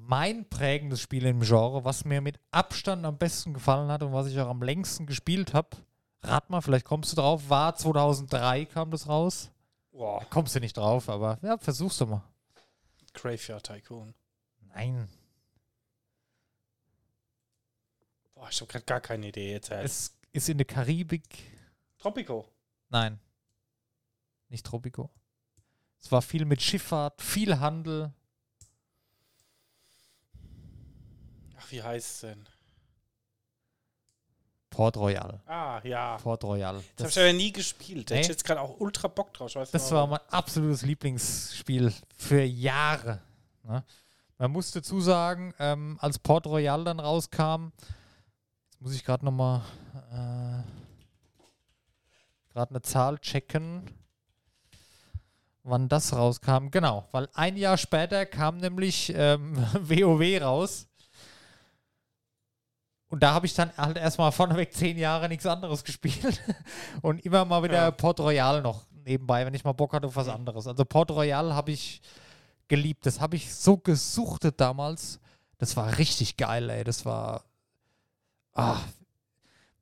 Mein prägendes Spiel im Genre, was mir mit Abstand am besten gefallen hat und was ich auch am längsten gespielt habe, rat mal, vielleicht kommst du drauf, war 2003 kam das raus. Boah, Kommst du nicht drauf, aber ja, versuch's doch mal. Graveyard Tycoon. Nein. Boah, ich habe gerade gar keine Idee jetzt. ey. Es ist in der Karibik. Tropico. Nein. Nicht Tropico. Es war viel mit Schifffahrt, viel Handel. Ach, wie heißt es denn? Port Royal. Ah, ja. Port Royal. Das habe Das, ich aber nie gespielt. Da hätte ich Nee. jetzt gerade auch ultra Bock drauf. Das war mein absolutes Lieblingsspiel für Jahre. Ne? Man muss dazu sagen, ähm, als Port Royal dann rauskam, jetzt muss ich gerade nochmal äh, gerade eine Zahl checken, wann das rauskam. Genau, weil ein Jahr später kam nämlich ähm, WoW raus. Und da habe ich dann halt erstmal vorneweg zehn Jahre nichts anderes gespielt. Und immer mal wieder Ja. Port Royal noch nebenbei, wenn ich mal Bock hatte auf was anderes. Also Port Royal habe ich geliebt. Das habe ich so gesuchtet damals. Das war richtig geil, ey. Das war. Ah,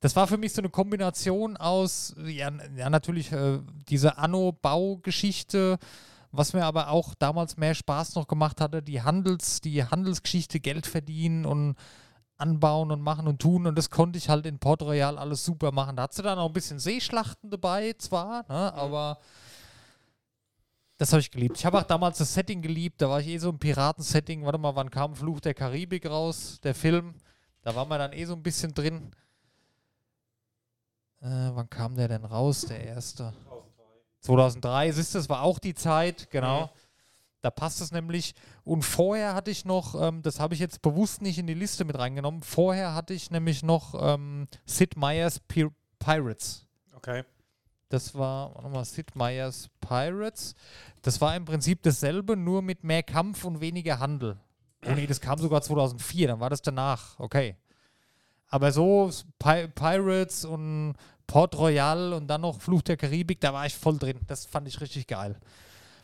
das war für mich so eine Kombination aus, ja, ja natürlich äh, diese Anno-Baugeschichte, was mir aber auch damals mehr Spaß noch gemacht hatte, die Handels, die Handelsgeschichte, Geld verdienen und anbauen und machen und tun und das konnte ich halt in Port Royal alles super machen. Da hat sie dann auch ein bisschen Seeschlachten dabei, zwar, ne, aber das habe ich geliebt. Ich habe auch damals das Setting geliebt, da war ich eh so im Piratensetting. Warte mal, wann kam Fluch der Karibik raus, der Film? Da war man dann eh so ein bisschen drin. Äh, wann kam der denn raus, der erste? 2003, siehst du, das war auch die Zeit, genau. Mhm. Da passt es nämlich. Und vorher hatte ich noch, ähm, das habe ich jetzt bewusst nicht in die Liste mit reingenommen, vorher hatte ich nämlich noch ähm, Sid Meier's Pir Pirates. Okay. Das war, warte mal, Sid Meier's Pirates. Das war im Prinzip dasselbe, nur mit mehr Kampf und weniger Handel. Oh nee, das kam sogar 2004, dann war das danach. Okay. Aber so Pi Pirates und Port Royal und dann noch Fluch der Karibik, da war ich voll drin. Das fand ich richtig geil.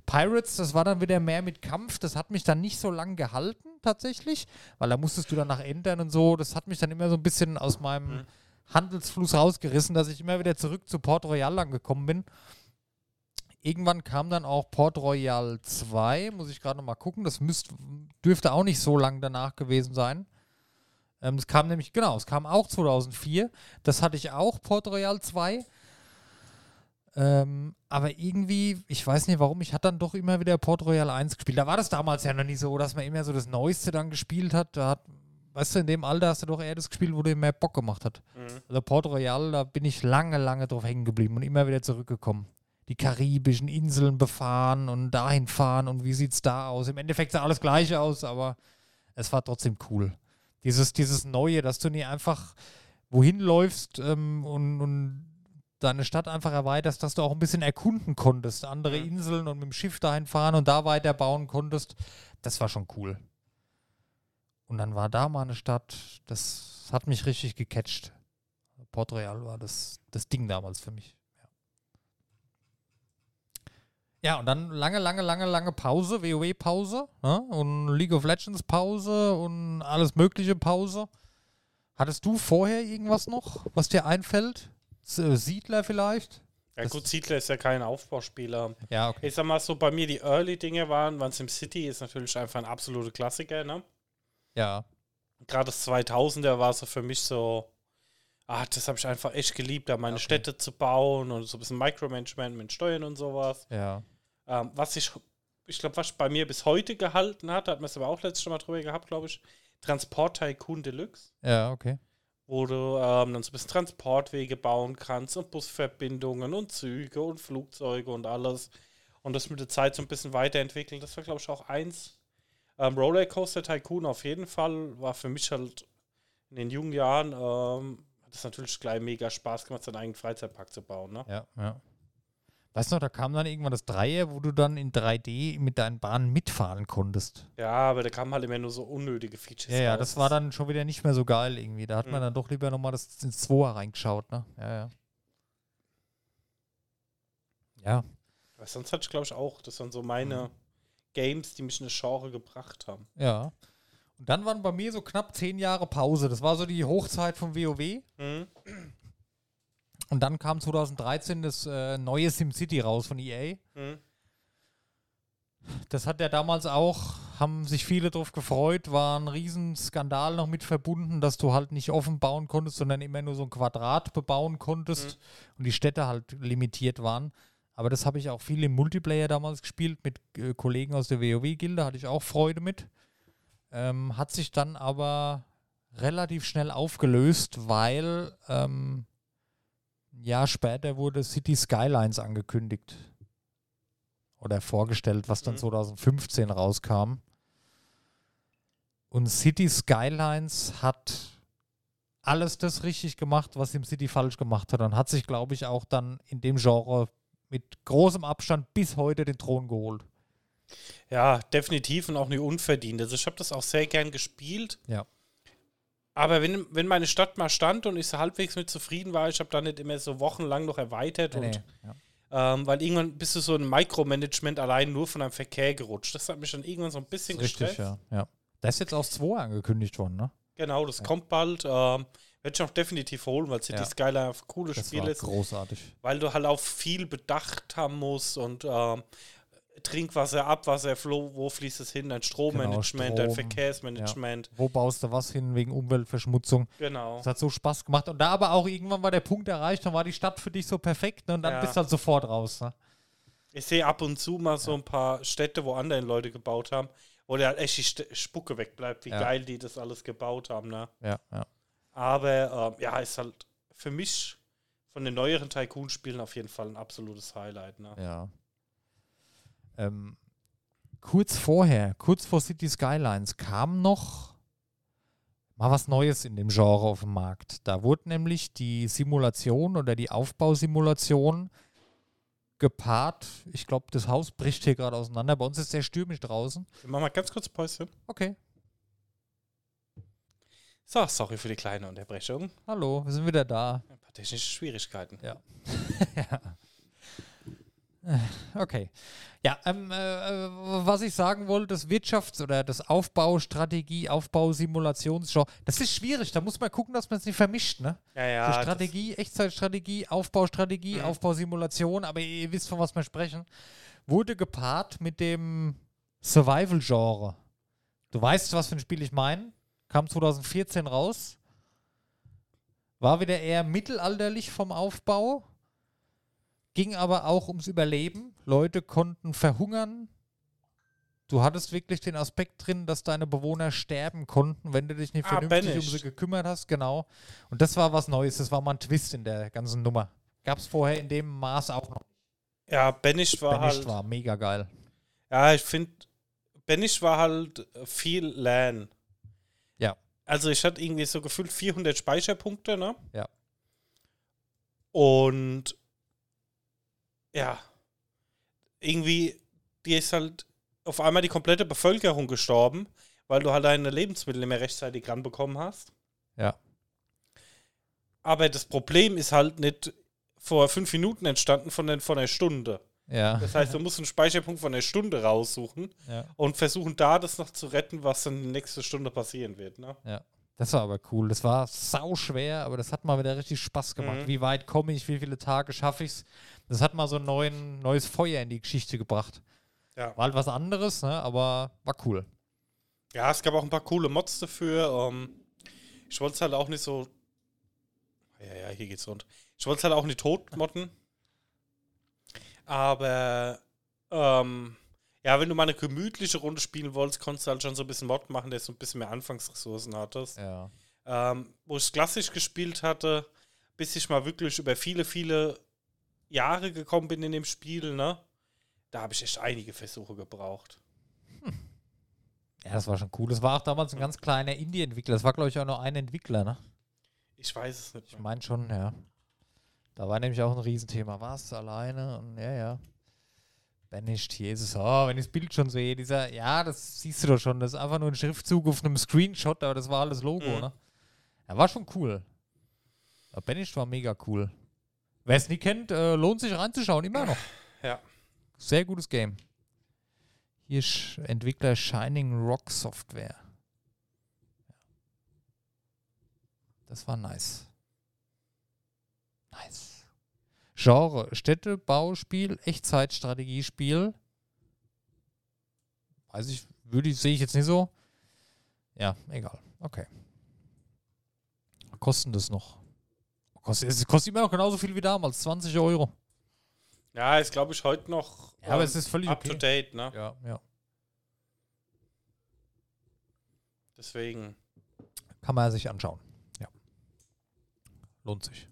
Pirates, das war dann wieder mehr mit Kampf. Das hat mich dann nicht so lang gehalten, tatsächlich, weil da musstest du dann nach ändern und so. Das hat mich dann immer so ein bisschen aus meinem Mhm. Handelsfluss rausgerissen, dass ich immer wieder zurück zu Port Royal angekommen bin. Irgendwann kam dann auch Port Royal 2, muss ich gerade noch mal gucken. Das müsst, dürfte auch nicht so lang danach gewesen sein. Ähm, es kam nämlich, genau, es kam auch 2004. Das hatte ich auch, Port Royal 2. Ähm, aber irgendwie, ich weiß nicht warum, ich hatte dann doch immer wieder Port Royal 1 gespielt. Da war das damals ja noch nie so, dass man immer so das Neueste dann gespielt hat. Da hat, weißt du, in dem Alter hast du doch eher das gespielt, wo dir mehr Bock gemacht hat. Mhm. Also Port Royal, da bin ich lange, lange drauf hängen geblieben und immer wieder zurückgekommen. Die karibischen Inseln befahren und dahin fahren und wie sieht's da aus? Im Endeffekt sah alles gleich aus, aber es war trotzdem cool. Dieses, dieses Neue, dass du nie einfach wohin läufst ähm, und, und deine Stadt einfach erweiterst, dass du auch ein bisschen erkunden konntest, andere Mhm. Inseln und mit dem Schiff dahin fahren und da weiter bauen konntest. Das war schon cool. Und dann war da mal eine Stadt, das hat mich richtig gecatcht. Port Royal war das, das Ding damals für mich. Ja. und dann lange, lange, lange, lange Pause, WoW-Pause ne? und League of Legends-Pause und alles mögliche Pause. Hattest du vorher irgendwas noch, was dir einfällt? Äh, Siedler vielleicht? Ja, Das- gut, Siedler ist ja kein Aufbauspieler. Ja, okay. Ich sag mal so, bei mir die Early-Dinge waren, waren SimCity ist natürlich einfach ein absoluter Klassiker, ne? Ja. Gerade das 2000er war so für mich so, ah, das habe ich einfach echt geliebt, da meine Okay. Städte zu bauen und so ein bisschen Micromanagement mit Steuern und sowas. Ja. Ähm, was ich, ich glaube, was bei mir bis heute gehalten hat, da hat man es aber auch letztes Mal drüber gehabt, glaube ich, Transport Tycoon Deluxe, Ja, okay. Wo du ähm, dann so ein bisschen Transportwege bauen kannst und Busverbindungen und Züge und Flugzeuge und alles. Und das mit der Zeit so ein bisschen weiterentwickeln. Das war, glaube ich, auch eins. Ähm, Rollercoaster Tycoon auf jeden Fall war für mich halt in den jungen Jahren, ähm, hat es natürlich gleich mega Spaß gemacht, seinen eigenen Freizeitpark zu bauen. Ne? Ja, ja. Weißt du noch, da kam dann irgendwann das Dreier, wo du dann in 3D mit deinen Bahnen mitfahren konntest. Ja, aber da kamen halt immer nur so unnötige Features. Ja, ja, raus. das war dann schon wieder nicht mehr so geil irgendwie. Da hat man Mhm. dann doch lieber nochmal das ins Zweier reingeschaut, ne? Ja, ja. Ja, Aber sonst hatte ich, glaube ich, auch. Das waren so meine Mhm. Games, die mich in das Genre gebracht haben. ja. Und dann waren bei mir so knapp zehn Jahre Pause. Das war so die Hochzeit vom WoW. Mhm. Und dann kam 2013 das äh, neue SimCity raus von EA. Mhm. Das hat ja damals auch, haben sich viele drauf gefreut, war ein Riesenskandal noch mit verbunden, dass du halt nicht offen bauen konntest, sondern immer nur so ein Quadrat bebauen konntest und die Städte halt limitiert waren. Aber das habe ich auch viel im Multiplayer damals gespielt mit äh, Kollegen aus der WoW-Gilde, hatte ich auch Freude mit. Ähm, hat sich dann aber relativ schnell aufgelöst, weil ähm, ein Jahr später wurde City Skylines angekündigt oder vorgestellt, was dann Mhm. 2015 rauskam. Und City Skylines hat alles das richtig gemacht, was SimCity falsch gemacht hat und hat sich, glaube ich, auch dann in dem Genre mit großem Abstand bis heute den Thron geholt. Ja, definitiv und auch nicht unverdient. Also ich habe das auch sehr gern gespielt. Ja. Aber wenn, wenn meine Stadt mal stand und ich so halbwegs mit zufrieden war, ich habe dann nicht immer so wochenlang noch erweitert und ja. ähm, weil irgendwann bist du so ein Micromanagement allein nur von einem Verkehr gerutscht. Das hat mich dann irgendwann so ein bisschen Richtig, gestresst. ja. ja. Da ist jetzt auch 2 angekündigt worden, ne? Genau, das kommt bald. Ähm, Werde ich auch definitiv holen, weil City Ja. Skyline ein cooles Das Spiel ist. großartig. weil du halt auf viel bedacht haben musst und ähm, Trinkwasser, Abwasser, Flo, wo fließt es hin, dein Strommanagement, dein Strom, Verkehrsmanagement, Wo baust du was hin wegen Umweltverschmutzung? genau. Das hat so Spaß gemacht. Und da aber auch irgendwann war der Punkt erreicht, dann war die Stadt für dich so perfekt ne? und dann Ja. bist du halt sofort raus. Ne? Ich sehe ab und zu mal so ein paar Städte, wo andere Leute gebaut haben, wo der halt echt die St Spucke wegbleibt, wie Ja. geil die das alles gebaut haben. Ne? Ja, ja. Aber ähm, ja, ist halt für mich von den neueren Tycoon-Spielen auf jeden Fall ein absolutes Highlight. Ne? ja. Ähm, kurz vorher, kurz vor City Skylines, kam noch mal was Neues in dem Genre auf den Markt. Da wurde nämlich die Simulation oder die Aufbausimulation gepaart. Ich glaube, das Haus bricht hier gerade auseinander. Bei uns ist sehr stürmisch draußen. Wir machen mal ganz kurz Päuschen. Okay, So, sorry für die kleine Unterbrechung. hallo, wir sind wieder da. Ein paar technische Schwierigkeiten. Ja. Okay. Ja, ähm, äh, was ich sagen wollte, das Wirtschafts- oder das Aufbaustrategie, Aufbausimulationsgenre, das ist schwierig. Da muss man gucken, dass man es nicht vermischt, ne? Ja, So ja. das- Strategie, Echtzeitstrategie, Aufbaustrategie, Mhm. Aufbausimulation, aber ihr wisst, von was wir sprechen, wurde gepaart mit dem Survival-Genre. Du weißt, was für ein Spiel ich meine? Kam 2014 raus. War wieder eher mittelalterlich vom Aufbau. Ging aber auch ums Überleben. Leute konnten verhungern. Du hattest wirklich den Aspekt drin, dass deine Bewohner sterben konnten, wenn du dich nicht Ah, vernünftig um sie gekümmert hast. Genau. Und das war was Neues. Das war mal ein Twist in der ganzen Nummer. Gab es vorher in dem Maß auch noch. ja, Banished war Banished halt. war mega geil. Ja, ich finde, Banished war halt viel LAN. Ja. Also ich hatte irgendwie so gefühlt 400 Speicherpunkte, ne? Ja. Und ja, irgendwie, die ist halt auf einmal die komplette Bevölkerung gestorben, weil du halt deine Lebensmittel nicht mehr rechtzeitig ranbekommen hast. Ja. Aber das Problem ist halt nicht vor fünf Minuten entstanden, sondern von einer Stunde. Ja. Das heißt, du musst einen Speicherpunkt von einer Stunde raussuchen ja. und versuchen da das noch zu retten, was dann die nächste Stunde passieren wird. Ne? Das Das war aber cool. Das war sau schwer, aber das hat mal wieder richtig Spaß gemacht. Mhm. Wie weit komme ich, wie viele Tage schaffe ich's? Das hat mal so ein neuen, neues Feuer in die Geschichte gebracht. Ja. War halt was anderes, ne? aber war cool. Ja, es gab auch ein paar coole Mods dafür. Ähm, ich wollte es halt auch nicht so. Ja, ja, hier geht's rund. Ich wollte es halt auch nicht tot modden. Aber ähm, ja, wenn du mal eine gemütliche Runde spielen wolltest, konntest du halt schon so ein bisschen Mod machen, der so ein bisschen mehr Anfangsressourcen hattest. Ja. Ähm, wo ich es klassisch gespielt hatte, bis ich mal wirklich über viele, viele Jahre gekommen bin in dem Spiel, ne? Da habe ich echt einige Versuche gebraucht. Ja, das war schon cool. Das war auch damals ein ganz kleiner Indie-Entwickler. Das war, glaube ich, auch nur ein Entwickler, ne? Ich weiß es nicht Ich mehr. meine schon, ja. Da war nämlich auch ein Riesenthema. Warst du alleine? Und ja, ja. Banished, Jesus. Oh, wenn ich das Bild schon sehe, dieser, ja, das siehst du doch schon. Das ist einfach nur ein Schriftzug auf einem Screenshot, aber das war alles Logo, Mhm. ne? Ja, war schon cool. Ja, Banished war mega cool. Wer es nie kennt, äh, lohnt sich reinzuschauen, immer noch. Ja. Sehr gutes Game. Hier ist Entwickler Shining Rock Software. Das war nice. Nice. Genre: Städtebauspiel, Echtzeitstrategiespiel. Weiß ich, würde ich, sehe ich jetzt nicht so. Ja, egal. Okay. Kosten das noch? Kostet, es kostet immer noch genauso viel wie damals, 20 Euro. Ja, ist glaube ich heute noch Ja, aber ähm, es ist völlig up okay. to date, ne? Ja, ja. Deswegen. Kann man sich anschauen. Ja. Lohnt sich.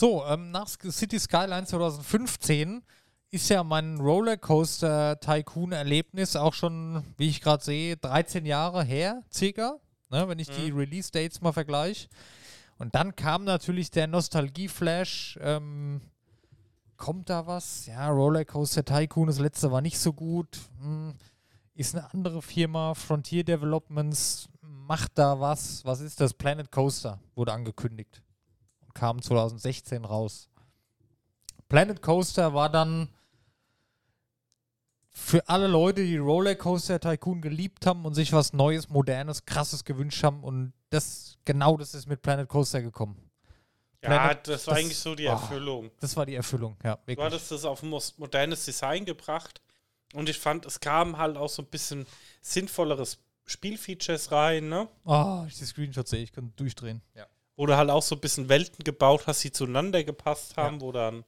So, ähm, nach City Skyline 2015 ist ja mein Rollercoaster Tycoon Erlebnis auch schon, wie ich gerade sehe, 13 Jahre her, circa, ne, wenn ich die Release Dates mal vergleiche. Und dann kam natürlich der Nostalgie-Flash. Ähm, kommt da was? Ja, Rollercoaster Tycoon, das letzte war nicht so gut. Hm, ist eine andere Firma, Frontier Developments, macht da was. Was ist das? Planet Coaster wurde angekündigt kam 2016 raus. Planet Coaster war dann für alle Leute, die Rollercoaster Tycoon geliebt haben und sich was Neues, Modernes, Krasses gewünscht haben und das genau das ist mit Planet Coaster gekommen. Ja, Planet- das war das- eigentlich so die oh. Erfüllung. Das war die Erfüllung, ja, Du wirklich. hattest das auf ein modernes Design gebracht und ich fand, es kam halt auch so ein bisschen sinnvolleres Spielfeatures rein, ne? Oh, ich die Screenshots sehe, ich kann durchdrehen. Ja. Wo du halt auch so ein bisschen Welten gebaut hast, die zueinander gepasst haben, wo dann.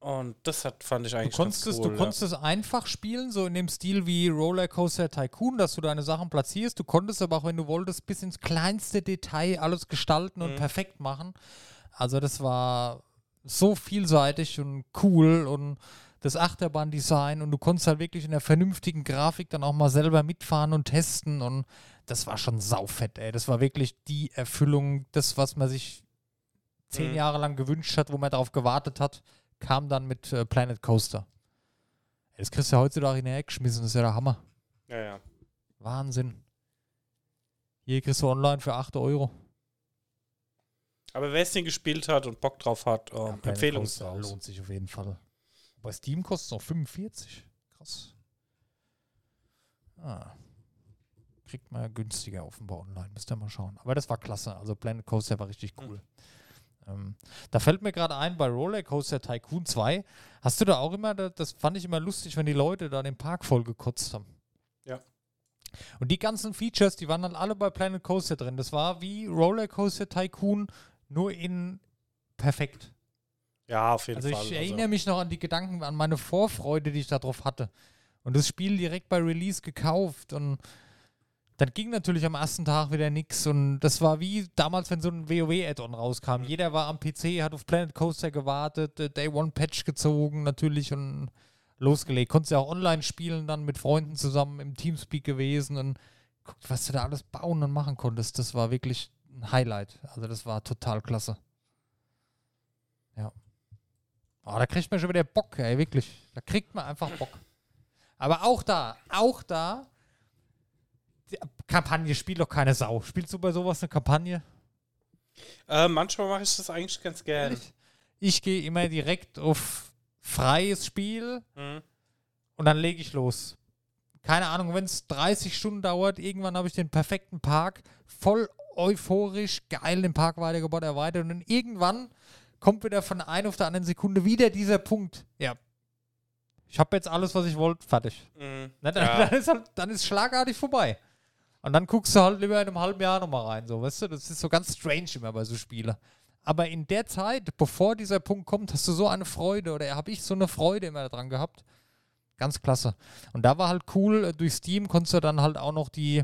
Und das hat, fand ich Du eigentlich konntest, ganz es, cool. du konntest es einfach spielen, so in dem Stil wie Rollercoaster Tycoon, dass du deine Sachen platzierst. Du konntest aber auch, wenn du wolltest, bis ins kleinste Detail alles gestalten und Mhm. perfekt machen. Also das war so vielseitig und cool und das Achterbahndesign und du konntest halt wirklich in der vernünftigen Grafik dann auch mal selber mitfahren und testen und das war schon saufett, ey. Das war wirklich die Erfüllung, das, was man sich zehn Mhm. Jahre lang gewünscht hat, wo man darauf gewartet hat, kam dann mit äh, Planet Coaster. Ey, Das kriegst du ja heutzutage hinterhergeschmissen, das ist ja der Hammer. ja, ja. Wahnsinn. Hier kriegst du online für 8 Euro. Aber wer es den gespielt hat und Bock drauf hat, ähm, Planet Empfehlung lohnt sich auf jeden Fall. Bei Steam kostet es noch 45. Krass. Ah. Kriegt man ja günstiger offenbar online. Müsst ihr mal schauen. Aber das war klasse. Also Planet Coaster war richtig cool. Ähm, da fällt mir gerade ein, bei Roller Coaster Tycoon 2, hast du da auch immer, da- das fand ich immer lustig, wenn die Leute da den Park voll gekotzt haben. Ja. Und die ganzen Features, die waren dann alle bei Planet Coaster drin. Das war wie Roller Coaster Tycoon, nur in perfekt. Ja, auf jeden Also Fall. ich erinnere mich noch an die Gedanken, an meine Vorfreude, die ich darauf hatte. Und das Spiel direkt bei Release gekauft und dann ging natürlich am ersten Tag wieder nichts und das war wie damals, wenn so ein WoW-Add-on rauskam. Jeder war am PC, hat auf Planet Coaster gewartet, äh, Day One Patch gezogen natürlich und losgelegt. Konntest ja auch online spielen, dann mit Freunden zusammen im Teamspeak gewesen und guck, was du da alles bauen und machen konntest. Das war wirklich ein Highlight. Also das war total klasse. Ja. Oh, da kriegt man schon wieder Bock, ey, wirklich. Da kriegt man einfach Bock. Aber auch da, auch da, die Kampagne spielt doch keine Sau. Spielst du bei sowas eine Kampagne? äh, manchmal mache ich das eigentlich ganz gerne. Ich gehe immer direkt auf freies Spiel Mhm. und dann lege ich los. keine Ahnung, wenn es 30 Stunden dauert, irgendwann habe ich den perfekten Park, voll euphorisch, geil den Park weitergebaut, erweitert und dann irgendwann kommt wieder von der einen auf der anderen Sekunde wieder dieser Punkt. Ja. Ich habe jetzt alles, was ich wollte, fertig. Mhm. Na, dann, Ja. dann, ist halt, dann ist schlagartig vorbei. Und dann guckst du halt lieber in einem halben Jahr nochmal rein, so, weißt du? Das ist so ganz strange immer bei so Spielen. Aber in der Zeit, bevor dieser Punkt kommt, hast du so eine Freude oder habe ich so eine Freude immer dran gehabt. Ganz klasse. Und da war halt cool, äh, durch Steam konntest du dann halt auch noch die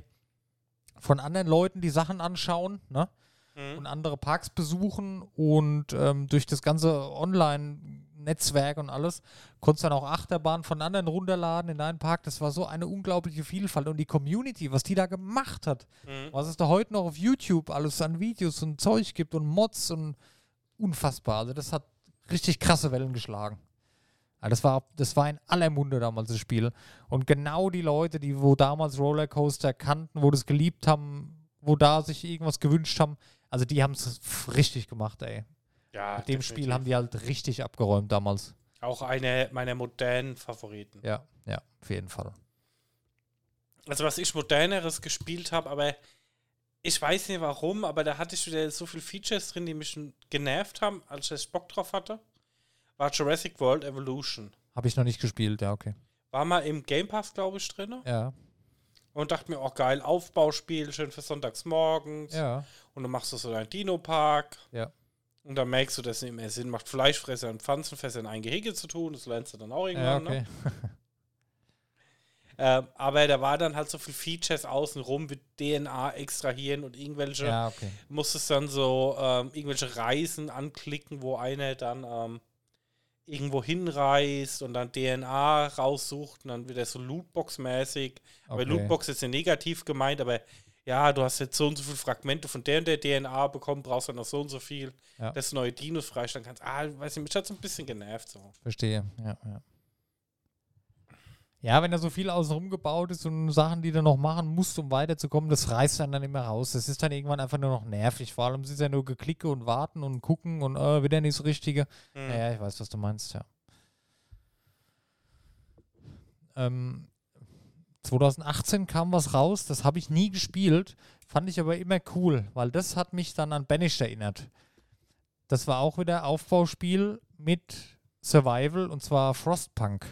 von anderen Leuten die Sachen anschauen, ne? Mhm. und andere Parks besuchen und ähm, durch das ganze Online-Netzwerk und alles konntest dann auch Achterbahnen von anderen runterladen in deinen Park. Das war so eine unglaubliche Vielfalt und die Community, was die da gemacht hat, Mhm. was es da heute noch auf YouTube alles an Videos und Zeug gibt und Mods und unfassbar. Also das hat richtig krasse Wellen geschlagen. Das, war, das war in aller Munde damals das Spiel. Und genau die Leute, die wo damals Rollercoaster kannten, wo das geliebt haben, wo da sich irgendwas gewünscht haben, also die haben es richtig gemacht, ey. Ja, Mit dem Spiel definitiv. haben die halt richtig abgeräumt damals. Auch eine meiner modernen Favoriten. Ja, ja, auf jeden Fall. Also was ich moderneres gespielt habe, aber ich weiß nicht warum, aber da hatte ich wieder so viele Features drin, die mich genervt haben, als ich Bock drauf hatte, war Jurassic World Evolution. Habe ich noch nicht gespielt, ja, okay. War mal im Game Pass, glaube ich, drin Ja, und dachte mir, auch geil, Aufbauspiel, schön für sonntags morgens. ja, Und dann machst du so deinen Dino-Park. ja. Und dann merkst du, dass es nicht mehr Sinn macht, Fleischfresser und Pflanzenfresser in ein Gehege zu tun. Das lernst du dann auch Ja, irgendwann. okay. Ne? Ähm, aber da war dann halt so viel Features außenrum wie DNA extrahieren und irgendwelche, Ja, okay. musstest dann so ähm, irgendwelche Reisen anklicken, wo einer dann ähm, irgendwo hinreist und dann DNA raussucht und dann wieder so Lootbox-mäßig. Aber Okay. Lootbox ist ja negativ gemeint, aber ja, du hast jetzt so und so viele Fragmente von der und der DNA bekommen, brauchst dann noch so und so viel, Ja. dass du neue Dinos freistellen kannst. Ah, weiß nicht, mich hat so ein bisschen genervt so. Verstehe, ja, ja. Ja, wenn da so viel außenrum gebaut ist und Sachen, die du noch machen musst, um weiterzukommen, das reißt dann dann immer raus. Das ist dann irgendwann einfach nur noch nervig. Vor allem es ist ja nur geklicke und warten und gucken und äh, wieder nicht das Richtige. Mhm. Ja, ja, ich weiß, was du meinst, ja. Ähm, 2018 kam was raus, das habe ich nie gespielt, fand ich aber immer cool, weil das hat mich dann an Banished erinnert. Das war auch wieder Aufbauspiel mit Survival und zwar Frostpunk.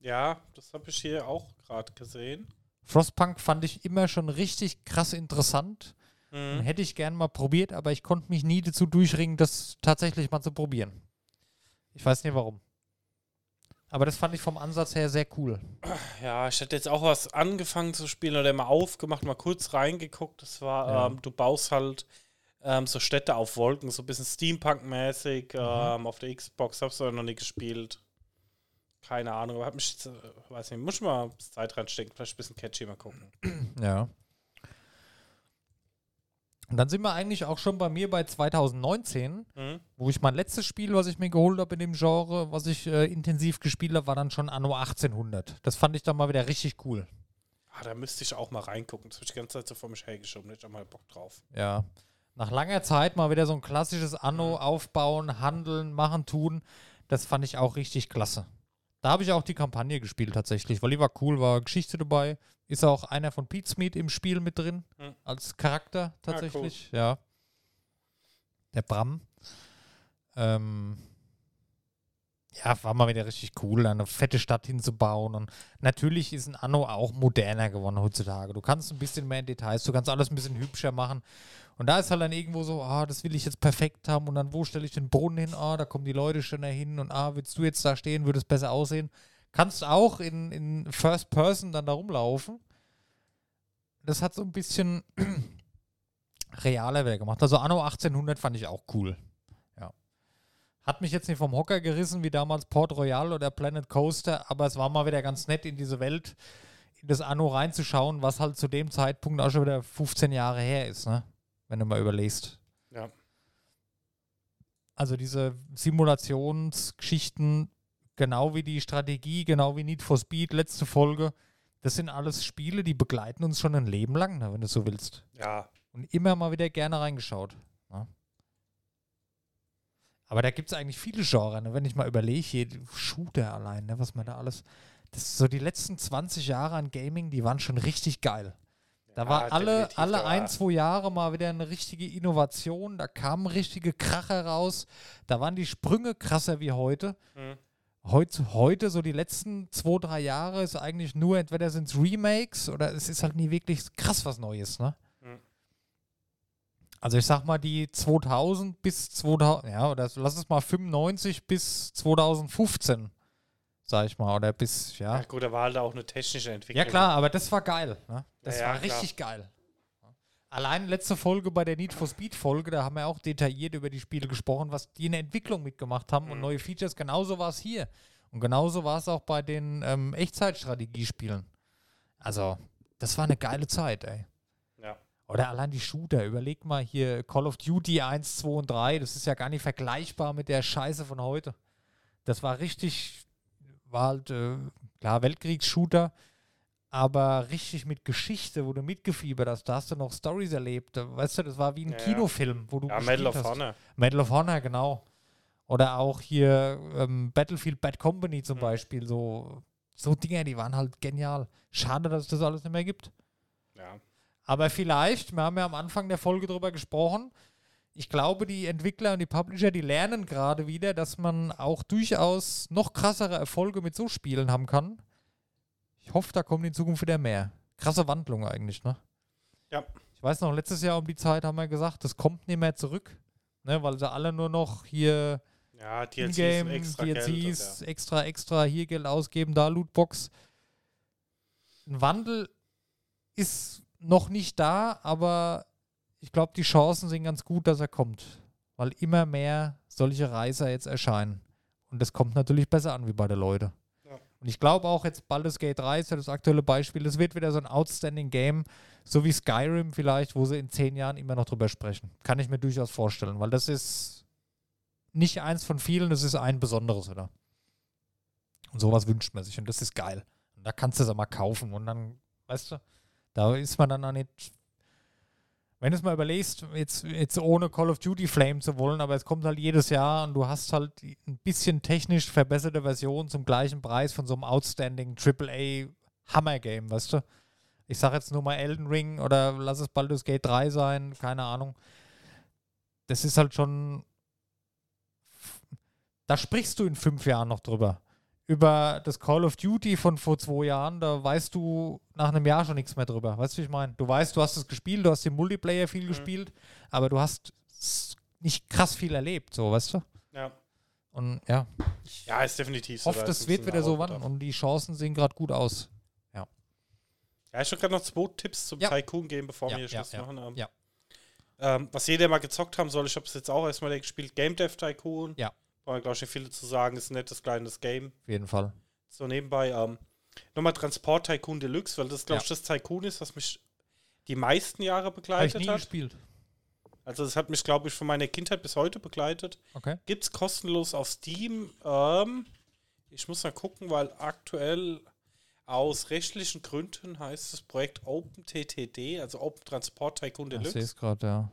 Ja, das habe ich hier auch gerade gesehen. Frostpunk fand ich immer schon richtig krass interessant Mhm. hätte ich gern mal probiert, aber ich konnte mich nie dazu durchringen, das tatsächlich mal zu probieren. Ich weiß nicht warum. Aber das fand ich vom Ansatz her sehr cool. Ja, ich hätte jetzt auch was angefangen zu spielen oder mal aufgemacht, mal kurz reingeguckt. Das war, Ja. ähm, du baust halt ähm, so Städte auf Wolken, so ein bisschen Steampunk-mäßig Mhm. ähm, auf der Xbox. Hab's aber noch nie gespielt. Keine Ahnung, aber hab mich, äh, weiß nicht, muss ich mal Zeit reinstecken, vielleicht ein bisschen catchy mal gucken. Ja. Und dann sind wir eigentlich auch schon bei mir bei 2019, Mhm. wo ich mein letztes Spiel, was ich mir geholt habe in dem Genre, was ich äh, intensiv gespielt habe, war dann schon Anno 1800. Das fand ich dann mal wieder richtig cool. Ah, da müsste ich auch mal reingucken. Das habe ich die ganze Zeit so vor mich hergeschoben. Da hätte ich auch mal Bock drauf. Ja. Nach langer Zeit mal wieder so ein klassisches Anno aufbauen, handeln, machen, tun. Das fand ich auch richtig klasse. Da habe ich auch die Kampagne gespielt tatsächlich, weil die war cool, war Geschichte dabei. Ist auch einer von Pete's Meat im Spiel mit drin, Hm. als Charakter tatsächlich. Ja. Der Bram. Ähm, ja, war mal wieder richtig cool, eine fette Stadt hinzubauen. Und natürlich ist ein Anno auch moderner geworden heutzutage. Du kannst ein bisschen mehr in Details, du kannst alles ein bisschen hübscher machen. Und da ist halt dann irgendwo so, ah, das will ich jetzt perfekt haben. Und dann, wo stelle ich den Brunnen hin? Ah, da kommen die Leute schon dahin. Und ah, willst du jetzt da stehen, würde es besser aussehen. Kannst auch in, in First Person dann da rumlaufen. Das hat so ein bisschen realer wieder gemacht. Also Anno 1800 fand ich auch cool. Hat mich jetzt nicht vom Hocker gerissen wie damals Port Royal oder Planet Coaster, aber es war mal wieder ganz nett in diese Welt, in das Anno reinzuschauen, was halt zu dem Zeitpunkt auch schon wieder 15 Jahre her ist, ne? Wenn du mal überlegst. Ja. Also diese Simulationsgeschichten, genau wie die Strategie, genau wie Need for Speed, letzte Folge, das sind alles Spiele, die begleiten uns schon ein Leben lang, ne, wenn du so willst. Ja, Und immer mal wieder gerne reingeschaut. Ne? Aber da gibt es eigentlich viele Genres, ne? wenn ich mal überlege, hier Shooter allein, ne? was man da alles. das so die letzten 20 Jahre an Gaming, die waren schon richtig geil. Da Ja, war alle, alle da ein, war- zwei Jahre mal wieder eine richtige Innovation. Da kamen richtige Kracher raus. Da waren die Sprünge krasser wie heute. Mhm. Heut, heute, so die letzten zwei, drei Jahre, ist eigentlich nur, entweder sind es Remakes oder es ist halt nie wirklich krass was Neues, ne? Also ich sag mal, die 2000 bis 2000, ja, oder lass es mal 95 bis 2015, sag ich mal, oder bis, ja. Ja, gut, da war halt auch eine technische Entwicklung. Ja klar, aber das war geil, ne? Das Ja, ja, war klar. richtig geil. Allein letzte Folge bei der Need for Speed Folge, da haben wir auch detailliert über die Spiele gesprochen, was die in der Entwicklung mitgemacht haben und Mhm. neue Features. Genauso war es hier. Und genauso war es auch bei den ähm, Echtzeitstrategiespielen. Also, das war eine geile Zeit, ey. Oder allein die Shooter. Überleg mal hier Call of Duty 1, 2 und 3. Das ist ja gar nicht vergleichbar mit der Scheiße von heute. Das war richtig, war halt, äh, klar, Weltkriegsshooter, aber richtig mit Geschichte, wo du mitgefiebert hast. Da hast du noch Stories erlebt. Weißt du, das war wie ein Ja. Kinofilm, wo du Ja, Medal of hast. Honor. Medal of Honor, genau. Oder auch hier ähm, Battlefield Bad Company zum Mhm. Beispiel. So, so Dinger, die waren halt genial. Schade, dass es das alles nicht mehr gibt. Ja. Aber vielleicht, wir haben ja am Anfang der Folge drüber gesprochen, ich glaube, die Entwickler und die Publisher, die lernen gerade wieder, dass man auch durchaus noch krassere Erfolge mit so Spielen haben kann. Ich hoffe, da kommen in Zukunft wieder mehr. Krasse Wandlung eigentlich, ne? Ja. Ich weiß noch, letztes Jahr um die Zeit haben wir gesagt, das kommt nicht mehr zurück, ne? Weil sie alle nur noch hier Ja, DLCs Ingame, extra DLCs. Und, extra, extra, hier Geld ausgeben, da Lootbox. Ein Wandel ist noch nicht da, aber ich glaube, die Chancen sind ganz gut, dass er kommt. Weil immer mehr solche Reiser jetzt erscheinen. Und das kommt natürlich besser an wie bei den Leuten. Ja. Und ich glaube auch jetzt Baldur's Gate 3 ist ja das aktuelle Beispiel. Es wird wieder so ein outstanding Game, so wie Skyrim vielleicht, wo sie in zehn Jahren immer noch drüber sprechen. Kann ich mir durchaus vorstellen, weil das ist nicht eins von vielen, das ist ein besonderes, oder? Und sowas wünscht man sich und das ist geil. Und da kannst du es auch mal kaufen und dann, weißt du, da ist man dann auch nicht. Wenn du es mal überlegst, jetzt, jetzt ohne Call of Duty Flame zu wollen, aber es kommt halt jedes Jahr und du hast halt ein bisschen technisch verbesserte Version zum gleichen Preis von so einem outstanding AAA Hammer Game, weißt du? Ich sag jetzt nur mal Elden Ring oder lass es Baldur's Gate 3 sein, keine Ahnung. Das ist halt schon. Da sprichst du in fünf Jahren noch drüber. Über das Call of Duty von vor zwei Jahren, da weißt du nach einem Jahr schon nichts mehr drüber. Weißt du, wie ich meine? Du weißt, du hast es gespielt, du hast den Multiplayer viel gespielt, aber du hast nicht krass viel erlebt, so, weißt du? ja. Und ja, ja, ist definitiv so. ist ein wird wieder so wann und die Chancen sehen gerade gut aus. Ja, ich habe gerade noch zwei Tipps zum Ja. Tycoon-Game, bevor Ja, wir hier ja, Schluss ja, machen. Ähm, ja. Ähm, was jeder mal gezockt haben soll, ich habe es jetzt auch erstmal gespielt, Game Dev Tycoon. Ja. Brauchen wir, glaube ich, nicht viele zu sagen, ist ein nettes kleines Game. Auf jeden Fall. So nebenbei, ähm, nochmal Transport Tycoon Deluxe, weil das, glaube Ja. ich, das Tycoon ist, was mich die meisten Jahre Habe ich begleitet nie hat. gespielt. Also das hat mich, glaube ich, von meiner Kindheit bis heute begleitet. Okay. Gibt es kostenlos auf Steam. Ähm, ich muss mal gucken, weil aktuell aus rechtlichen Gründen heißt das Projekt OpenTTD, also Open Transport Tycoon Ich sehe Deluxe. es gerade, ja.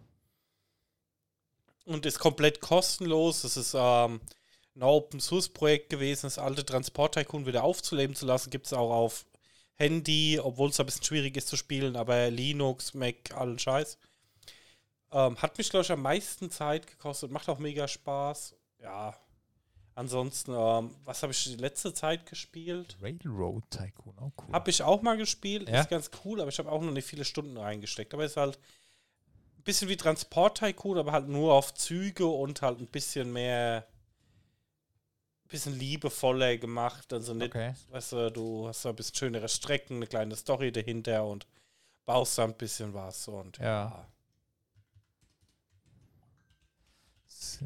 Und ist komplett kostenlos. Das ist ähm, ein Open Source Projekt gewesen, das alte Transport Tycoon wieder aufzuleben zu lassen. Gibt es auch auf Handy, obwohl es ein bisschen schwierig ist zu spielen, aber Linux, Mac, allen Scheiß. Ähm, hat mich, glaube ich, am meisten Zeit gekostet. Macht auch mega Spaß. Ja. Ansonsten, ähm, was habe ich die letzte Zeit gespielt? Railroad Tycoon, auch cool. Habe ich auch mal gespielt. Ja? Ist ganz cool, aber ich habe auch noch nicht viele Stunden reingesteckt. Aber ist halt bisschen wie Transport Tycoon, aber halt nur auf Züge und halt ein bisschen mehr, bisschen liebevoller gemacht. Also nicht, Okay. weißt du, du hast da ein bisschen schönere Strecken, eine kleine Story dahinter und baust da ein bisschen was. Und Ja. Muss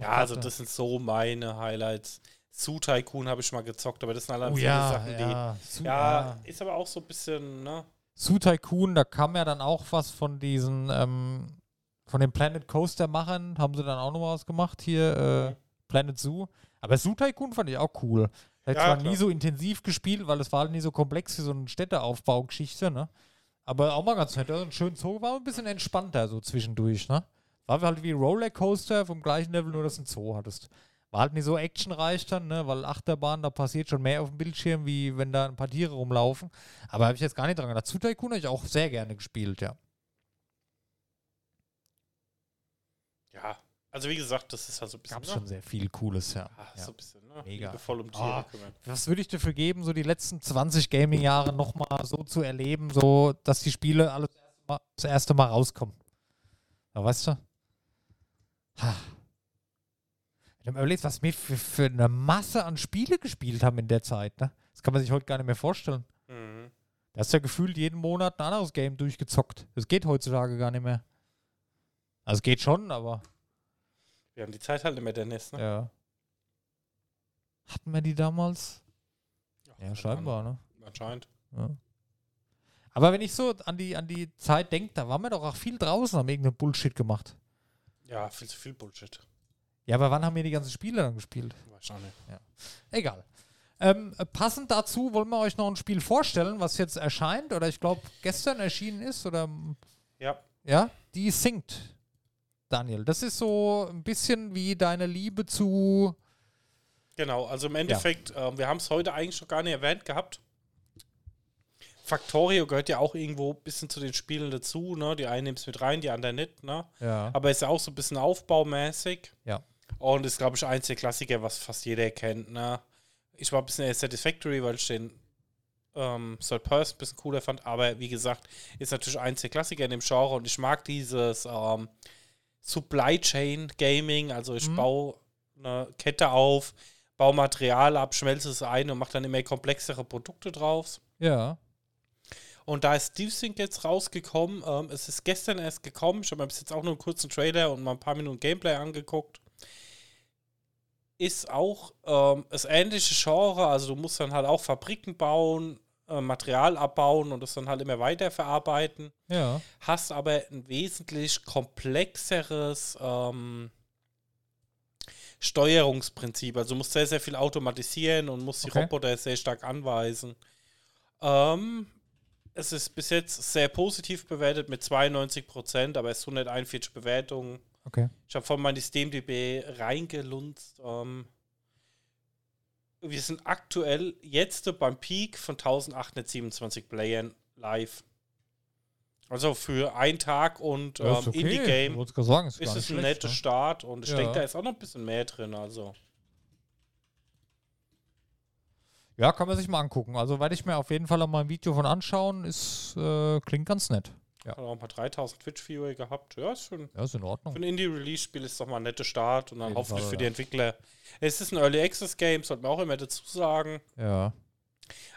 Ja, also das sind so meine Highlights. Zoo Tycoon habe ich mal gezockt, aber das sind allein Oh ja, Sachen, ja. Die. Ja, ja. ist aber auch so ein bisschen, ne? Zoo Tycoon, da kam ja dann auch was von diesen, ähm, von den Planet Coaster Machern, haben sie dann auch noch was gemacht hier, äh, Mhm. Planet Zoo. Aber Zoo Tycoon fand ich auch cool. Ich Ja, zwar klar. nie so intensiv gespielt, weil es war halt nie so komplex wie so eine Städteaufbaugeschichte, ne? Aber auch mal ganz nett. Also ein schöner Zoo war ein bisschen entspannter so zwischendurch, ne? War halt wie Rollercoaster vom gleichen Level, nur dass du einen Zoo hattest. War halt nicht so actionreich dann, ne? weil Achterbahn, da passiert schon mehr auf dem Bildschirm, wie wenn da ein paar Tiere rumlaufen. Aber habe ich jetzt gar nicht dran gedacht. Zu Tycoon habe ich auch sehr gerne gespielt, ja. Ja, also wie gesagt, das ist halt so ein bisschen. Gab ne? schon sehr viel Cooles, ja. Ah, ja. So ein bisschen, ne? Mega. Liebevoll um Tiere kümmern. Was würde ich dafür geben, so die letzten 20 Gaming-Jahre nochmal so zu erleben, so dass die Spiele alle das erste Mal rauskommen? Ja, weißt du? Ha. Wenn du mal überlegst, was wir für, für eine Masse an Spiele gespielt haben in der Zeit, ne? Das kann man sich heute gar nicht mehr vorstellen. Mhm. Da hast du ja gefühlt jeden Monat ein anderes Game durchgezockt. Das geht heutzutage gar nicht mehr. Also es geht schon, aber Wir haben die Zeit halt nicht mehr, Dennis, ne? ja. Hatten wir die damals? Ja, keine scheinbar, ne? Anscheinend. Ja. Aber wenn ich so an die, an die Zeit denke, da waren wir doch auch viel draußen, haben irgendeinen Bullshit gemacht. Ja, viel zu viel Bullshit. Ja, aber wann haben wir die ganzen Spiele dann gespielt? Auch nicht. Egal. Ähm, äh, passend dazu wollen wir euch noch ein Spiel vorstellen, was jetzt erscheint oder ich glaube gestern erschienen ist oder Ja. ja, die singt. Daniel, das ist so ein bisschen wie deine Liebe zu Genau, also im Endeffekt, ähm, wir haben es heute eigentlich schon gar nicht erwähnt gehabt. Factorio gehört ja auch irgendwo ein bisschen zu den Spielen dazu, ne? Die einen nehmen es mit rein, die anderen nicht, ne? ja. Aber ist ja auch so ein bisschen aufbaumäßig. Ja. Und ist, glaube ich, eins der Klassiker, was fast jeder kennt, ne? Ich war ein bisschen eher Satisfactory, weil ich den ähm, Third Person ein bisschen cooler fand, aber wie gesagt, ist natürlich eins der Klassiker in dem Genre und ich mag dieses ähm, Supply Chain Gaming, also ich Mhm. baue eine Kette auf, baue Material ab, schmelze es ein und mache dann immer komplexere Produkte drauf. Ja. Und da ist Steve Sync jetzt rausgekommen. Ähm, es ist gestern erst gekommen. Ich habe mir bis jetzt auch nur einen kurzen Trailer und mal ein paar Minuten Gameplay angeguckt. Ist auch ähm, das ähnliche Genre. Also du musst dann halt auch Fabriken bauen, äh, Material abbauen und das dann halt immer weiter verarbeiten. Ja. Hast aber ein wesentlich komplexeres ähm, Steuerungsprinzip. Also du musst sehr, sehr viel automatisieren und musst die Okay. Roboter sehr stark anweisen. Ähm, es ist bis jetzt sehr positiv bewertet mit 92 Prozent, aber es ist 141 Bewertungen. Okay. Ich habe vorhin mal die SteamDB reingelunzt. Ähm, wir sind aktuell jetzt beim Peak von 1827 Playern live. Also für einen Tag und ähm, okay. Indie-Game ist, ist es ein netter ne? Start und ich Ja. denke, da ist auch noch ein bisschen mehr drin. Also Ja, kann man sich mal angucken. Also werde ich mir auf jeden Fall auch mal ein Video von anschauen. Ist, äh, klingt ganz nett. Ja. hat auch ein paar 3000 Twitch-Viewer gehabt. Ja, ist schon. Ja, ist in Ordnung. Für ein Indie-Release-Spiel ist doch mal ein netter Start und dann jeden hoffentlich für die ja. Entwickler. Es ist ein Early Access-Game, sollte man auch immer dazu sagen. Ja.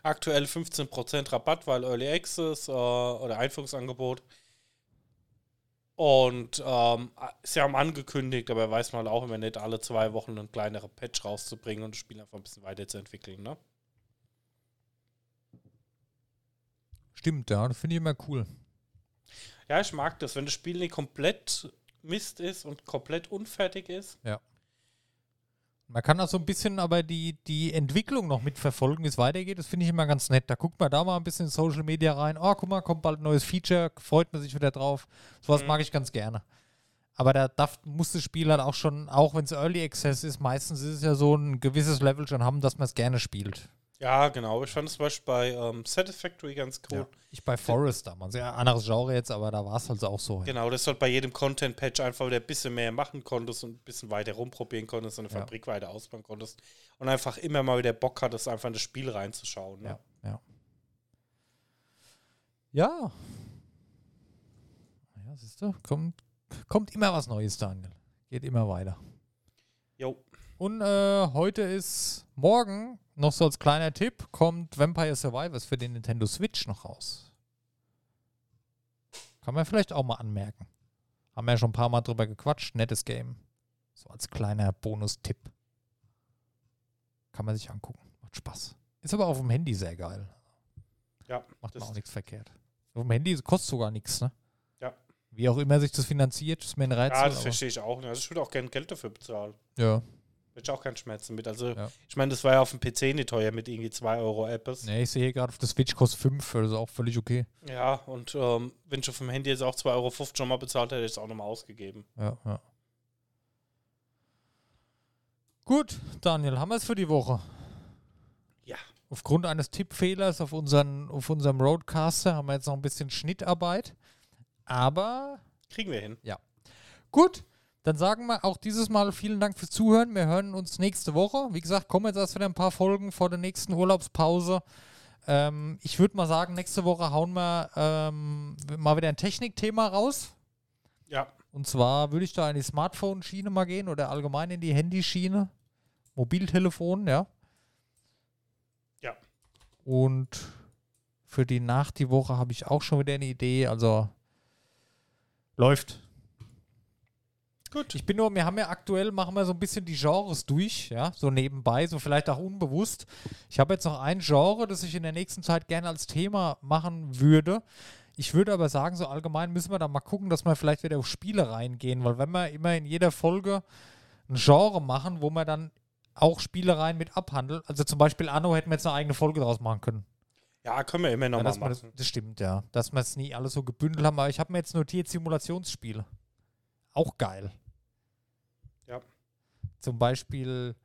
Aktuell 15% Rabatt, weil Early Access äh, oder Einführungsangebot. Und ähm, sie haben angekündigt, aber weiß man auch immer nicht, alle zwei Wochen einen kleineren Patch rauszubringen und das Spiel einfach ein bisschen weiterzuentwickeln. Ne? Stimmt, ja. Das finde ich immer cool. Ja, ich mag das, wenn das Spiel nicht komplett Mist ist und komplett unfertig ist. Man kann auch so ein bisschen aber die, die Entwicklung noch mitverfolgen, wie es weitergeht. Das finde ich immer ganz nett. Da guckt man da mal ein bisschen in Social Media rein. Oh, guck mal, kommt bald ein neues Feature, freut man sich wieder drauf. Sowas Mhm. mag ich ganz gerne. Aber da darf, muss das Spiel halt auch schon, auch wenn es Early Access ist, meistens ist es ja so ein gewisses Level schon haben, dass man es gerne spielt. Ja, genau. Ich fand es zum Beispiel bei ähm, Satisfactory ganz cool. Ich bei Forest damals. Ja, anderes Genre jetzt, aber da war es halt auch so. Genau, dass du halt bei jedem Content-Patch einfach wieder ein bisschen mehr machen konntest und ein bisschen weiter rumprobieren konntest und eine Ja. Fabrik weiter ausbauen konntest. Und einfach immer mal wieder Bock hattest, einfach in das Spiel reinzuschauen. Ne? Ja, ja. Ja. Ja, siehst du, kommt, kommt immer was Neues, Daniel. Geht immer weiter. Jo. Und äh, heute ist morgen, noch so als kleiner Tipp, kommt Vampire Survivors für den Nintendo Switch noch raus. Kann man vielleicht auch mal anmerken. Haben wir ja schon ein paar Mal drüber gequatscht. Nettes Game. So als kleiner Bonustipp. Kann man sich angucken. Macht Spaß. Ist aber auf dem Handy sehr geil. Ja, Macht man auch nichts verkehrt. Auf dem Handy kostet sogar nichts, ne? Ja. Wie auch immer sich das finanziert, ist mir ein Rätsel. Ja, das verstehe ich auch nicht. Also ich würde auch gerne Geld dafür bezahlen. ja. Ich auch keinen Schmerzen mit. Also, Ja. ich meine, das war ja auf dem PC nicht teuer mit irgendwie 2 Euro Apples. Nee, ich sehe hier gerade auf der Switch kostet 5, das ist auch völlig okay. Ja, und ähm, wenn ich auf dem Handy jetzt auch 2,50 Euro schon mal bezahlt hätte, hätte ich es auch nochmal ausgegeben. Ja, ja. Gut, Daniel, haben wir es für die Woche. Ja. Aufgrund eines Tippfehlers auf, unseren, auf unserem Roadcaster haben wir jetzt noch ein bisschen Schnittarbeit. Aber Kriegen wir hin. gut, dann sagen wir auch dieses Mal vielen Dank fürs Zuhören. Wir hören uns nächste Woche. Wie gesagt, kommen jetzt erst wieder ein paar Folgen vor der nächsten Urlaubspause. Ähm, ich würde mal sagen, nächste Woche hauen wir ähm, mal wieder ein Technikthema raus. Ja. Und zwar würde ich da in die Smartphone-Schiene mal gehen oder allgemein in die Handyschiene. Mobiltelefon, ja. Ja. Und für die nach die Woche habe ich auch schon wieder eine Idee. Also läuft. Gut. Ich bin nur, wir haben ja aktuell, machen wir so ein bisschen die Genres durch, ja, so nebenbei, so vielleicht auch unbewusst. Ich habe jetzt noch ein Genre, das ich in der nächsten Zeit gerne als Thema machen würde. Ich würde aber sagen, so allgemein müssen wir da mal gucken, dass wir vielleicht wieder auf Spiele reingehen, weil wenn wir immer in jeder Folge ein Genre machen, wo wir dann auch Spielereien mit abhandeln, also zum Beispiel Anno hätten wir jetzt eine eigene Folge draus machen können. Ja, können wir immer noch Ja, mal wir das, machen. das stimmt, ja. Dass wir es nie alles so gebündelt haben, aber ich habe mir jetzt notiert Simulationsspiele. Auch geil. Ja. Zum Beispiel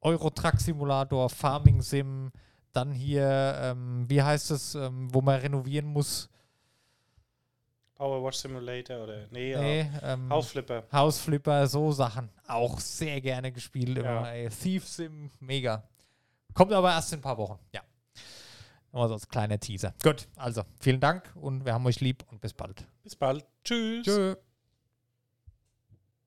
Euro-Truck Simulator, Farming Sim, dann hier, ähm, wie heißt es, ähm, wo man renovieren muss? Power Wash Simulator oder nee, ja. Nee, ähm, Hausflipper. Hausflipper, so Sachen. Auch sehr gerne gespielt. Ja. Immer, ey. Thief Sim, mega. Kommt aber erst in ein paar Wochen. Ja. Nochmal so als kleiner Teaser. Gut, also vielen Dank und wir haben euch lieb und bis bald. Bis bald. Tschüss. Tschö.